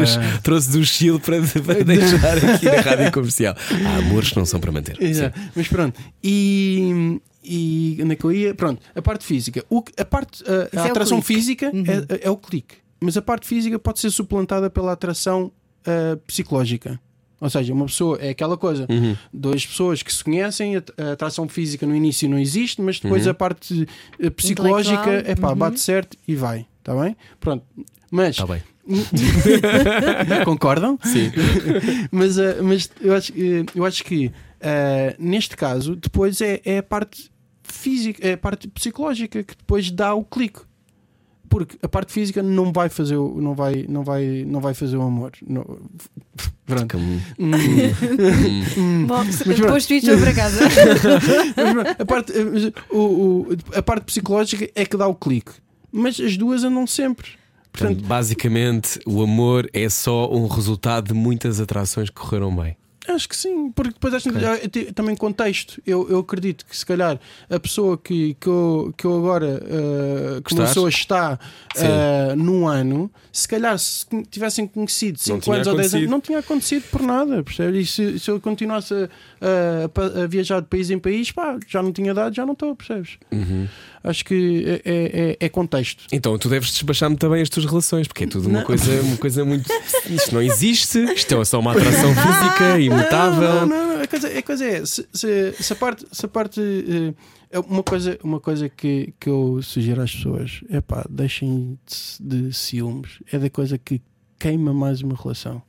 Messias trouxe do Chile para, para deixar aqui na rádio comercial. Há amores que não são para manter. Exato. Mas pronto. E, e onde é que eu ia? Pronto, a parte física. O, a parte, a, a é o atração clique. física é, é o clique. Mas a parte física pode ser suplantada pela atração ah, psicológica. Ou seja, uma pessoa é aquela coisa, Uhum. duas pessoas que se conhecem, a, a atração física no início não existe, mas depois Uhum. a parte eh, psicológica é pá, Uhum. bate certo e vai, está bem? Pronto, mas Está bem. concordam? Sim. mas, ah, mas eu acho, eh, eu acho que ah, neste caso, depois é, é a parte física, é a parte psicológica que depois dá o clique. Porque a parte física não vai fazer o, não vai, não vai, não vai fazer o amor. Não- Pronto. Hum. Hum. Bom, depois tu isto para casa. Mas, a, parte, o, o- a parte psicológica é que dá o clique. Mas as duas andam sempre. Portanto, Portanto, basicamente, o amor é só um resultado de muitas atrações que correram bem. Acho que sim, porque depois acho que também contexto. Eu, eu acredito que se calhar a pessoa que, que, eu, que eu agora uh, que pessoa está Sim. uh, num ano, se calhar se tivessem conhecido Não 5 tinha anos ou 10 anos, não tinha acontecido por nada. Percebe? E se, se eu continuasse a, a a viajar de país em país, pá, já não tinha dado, já não estou, percebes? Acho que é, é, é- é contexto. Então tu deves despachar muito bem as tuas relações, porque é tudo uma Não. coisa, uma coisa muito. Isto não existe, isto é só uma atração física, imutável. Não, não, não, A coisa, a coisa é, se, se, se a parte, se a parte eh, é uma coisa, uma coisa que, que eu sugiro às pessoas é pá, deixem de, de ciúmes. É da coisa que queima mais uma relação.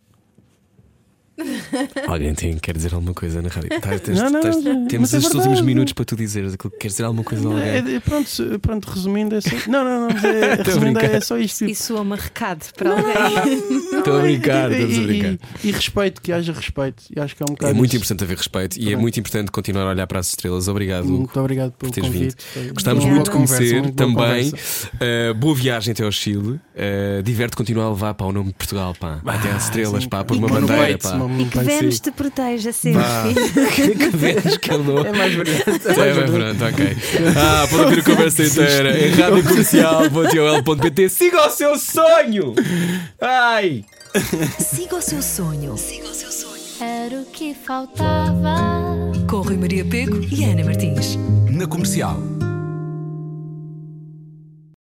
Alguém tem, quer dizer alguma coisa na rádio? Tá, tens- Não, não, tens- não, temos é estes últimos verdade. minutos para tu dizeres aquilo que queres dizer alguma coisa a alguém. É, é, pronto, pronto, resumindo é só. Não, não, não, mas é, resumindo é só isto. Isso é um recado para alguém. Estou a brincar, E- estamos a e- brincar. E, e respeito, que haja respeito. E acho que é um É bocado. muito isso. importante haver respeito e é muito importante continuar a olhar para as estrelas. Obrigado. Muito obrigado pelo teres convite. Gostámos Obrigada. muito de conhecer muito boa também. Uh, boa viagem até ao Chile. Uh, Diverte continuar a levar para o nome de Portugal, pá. até às estrelas, sim. pá, por E uma bandeira, pá. E que. Vênus te proteja sempre. Pá. que Vênus que andou. É mais verdade. É, bem, pronto, ok. Ah, para ouvir a conversa inteira em radiocomercial.ol.pt Siga o seu sonho! Ai! Siga o seu sonho. Siga o seu sonho. Era o que faltava. Com Rui Maria Pego e Ana Martins. Na comercial.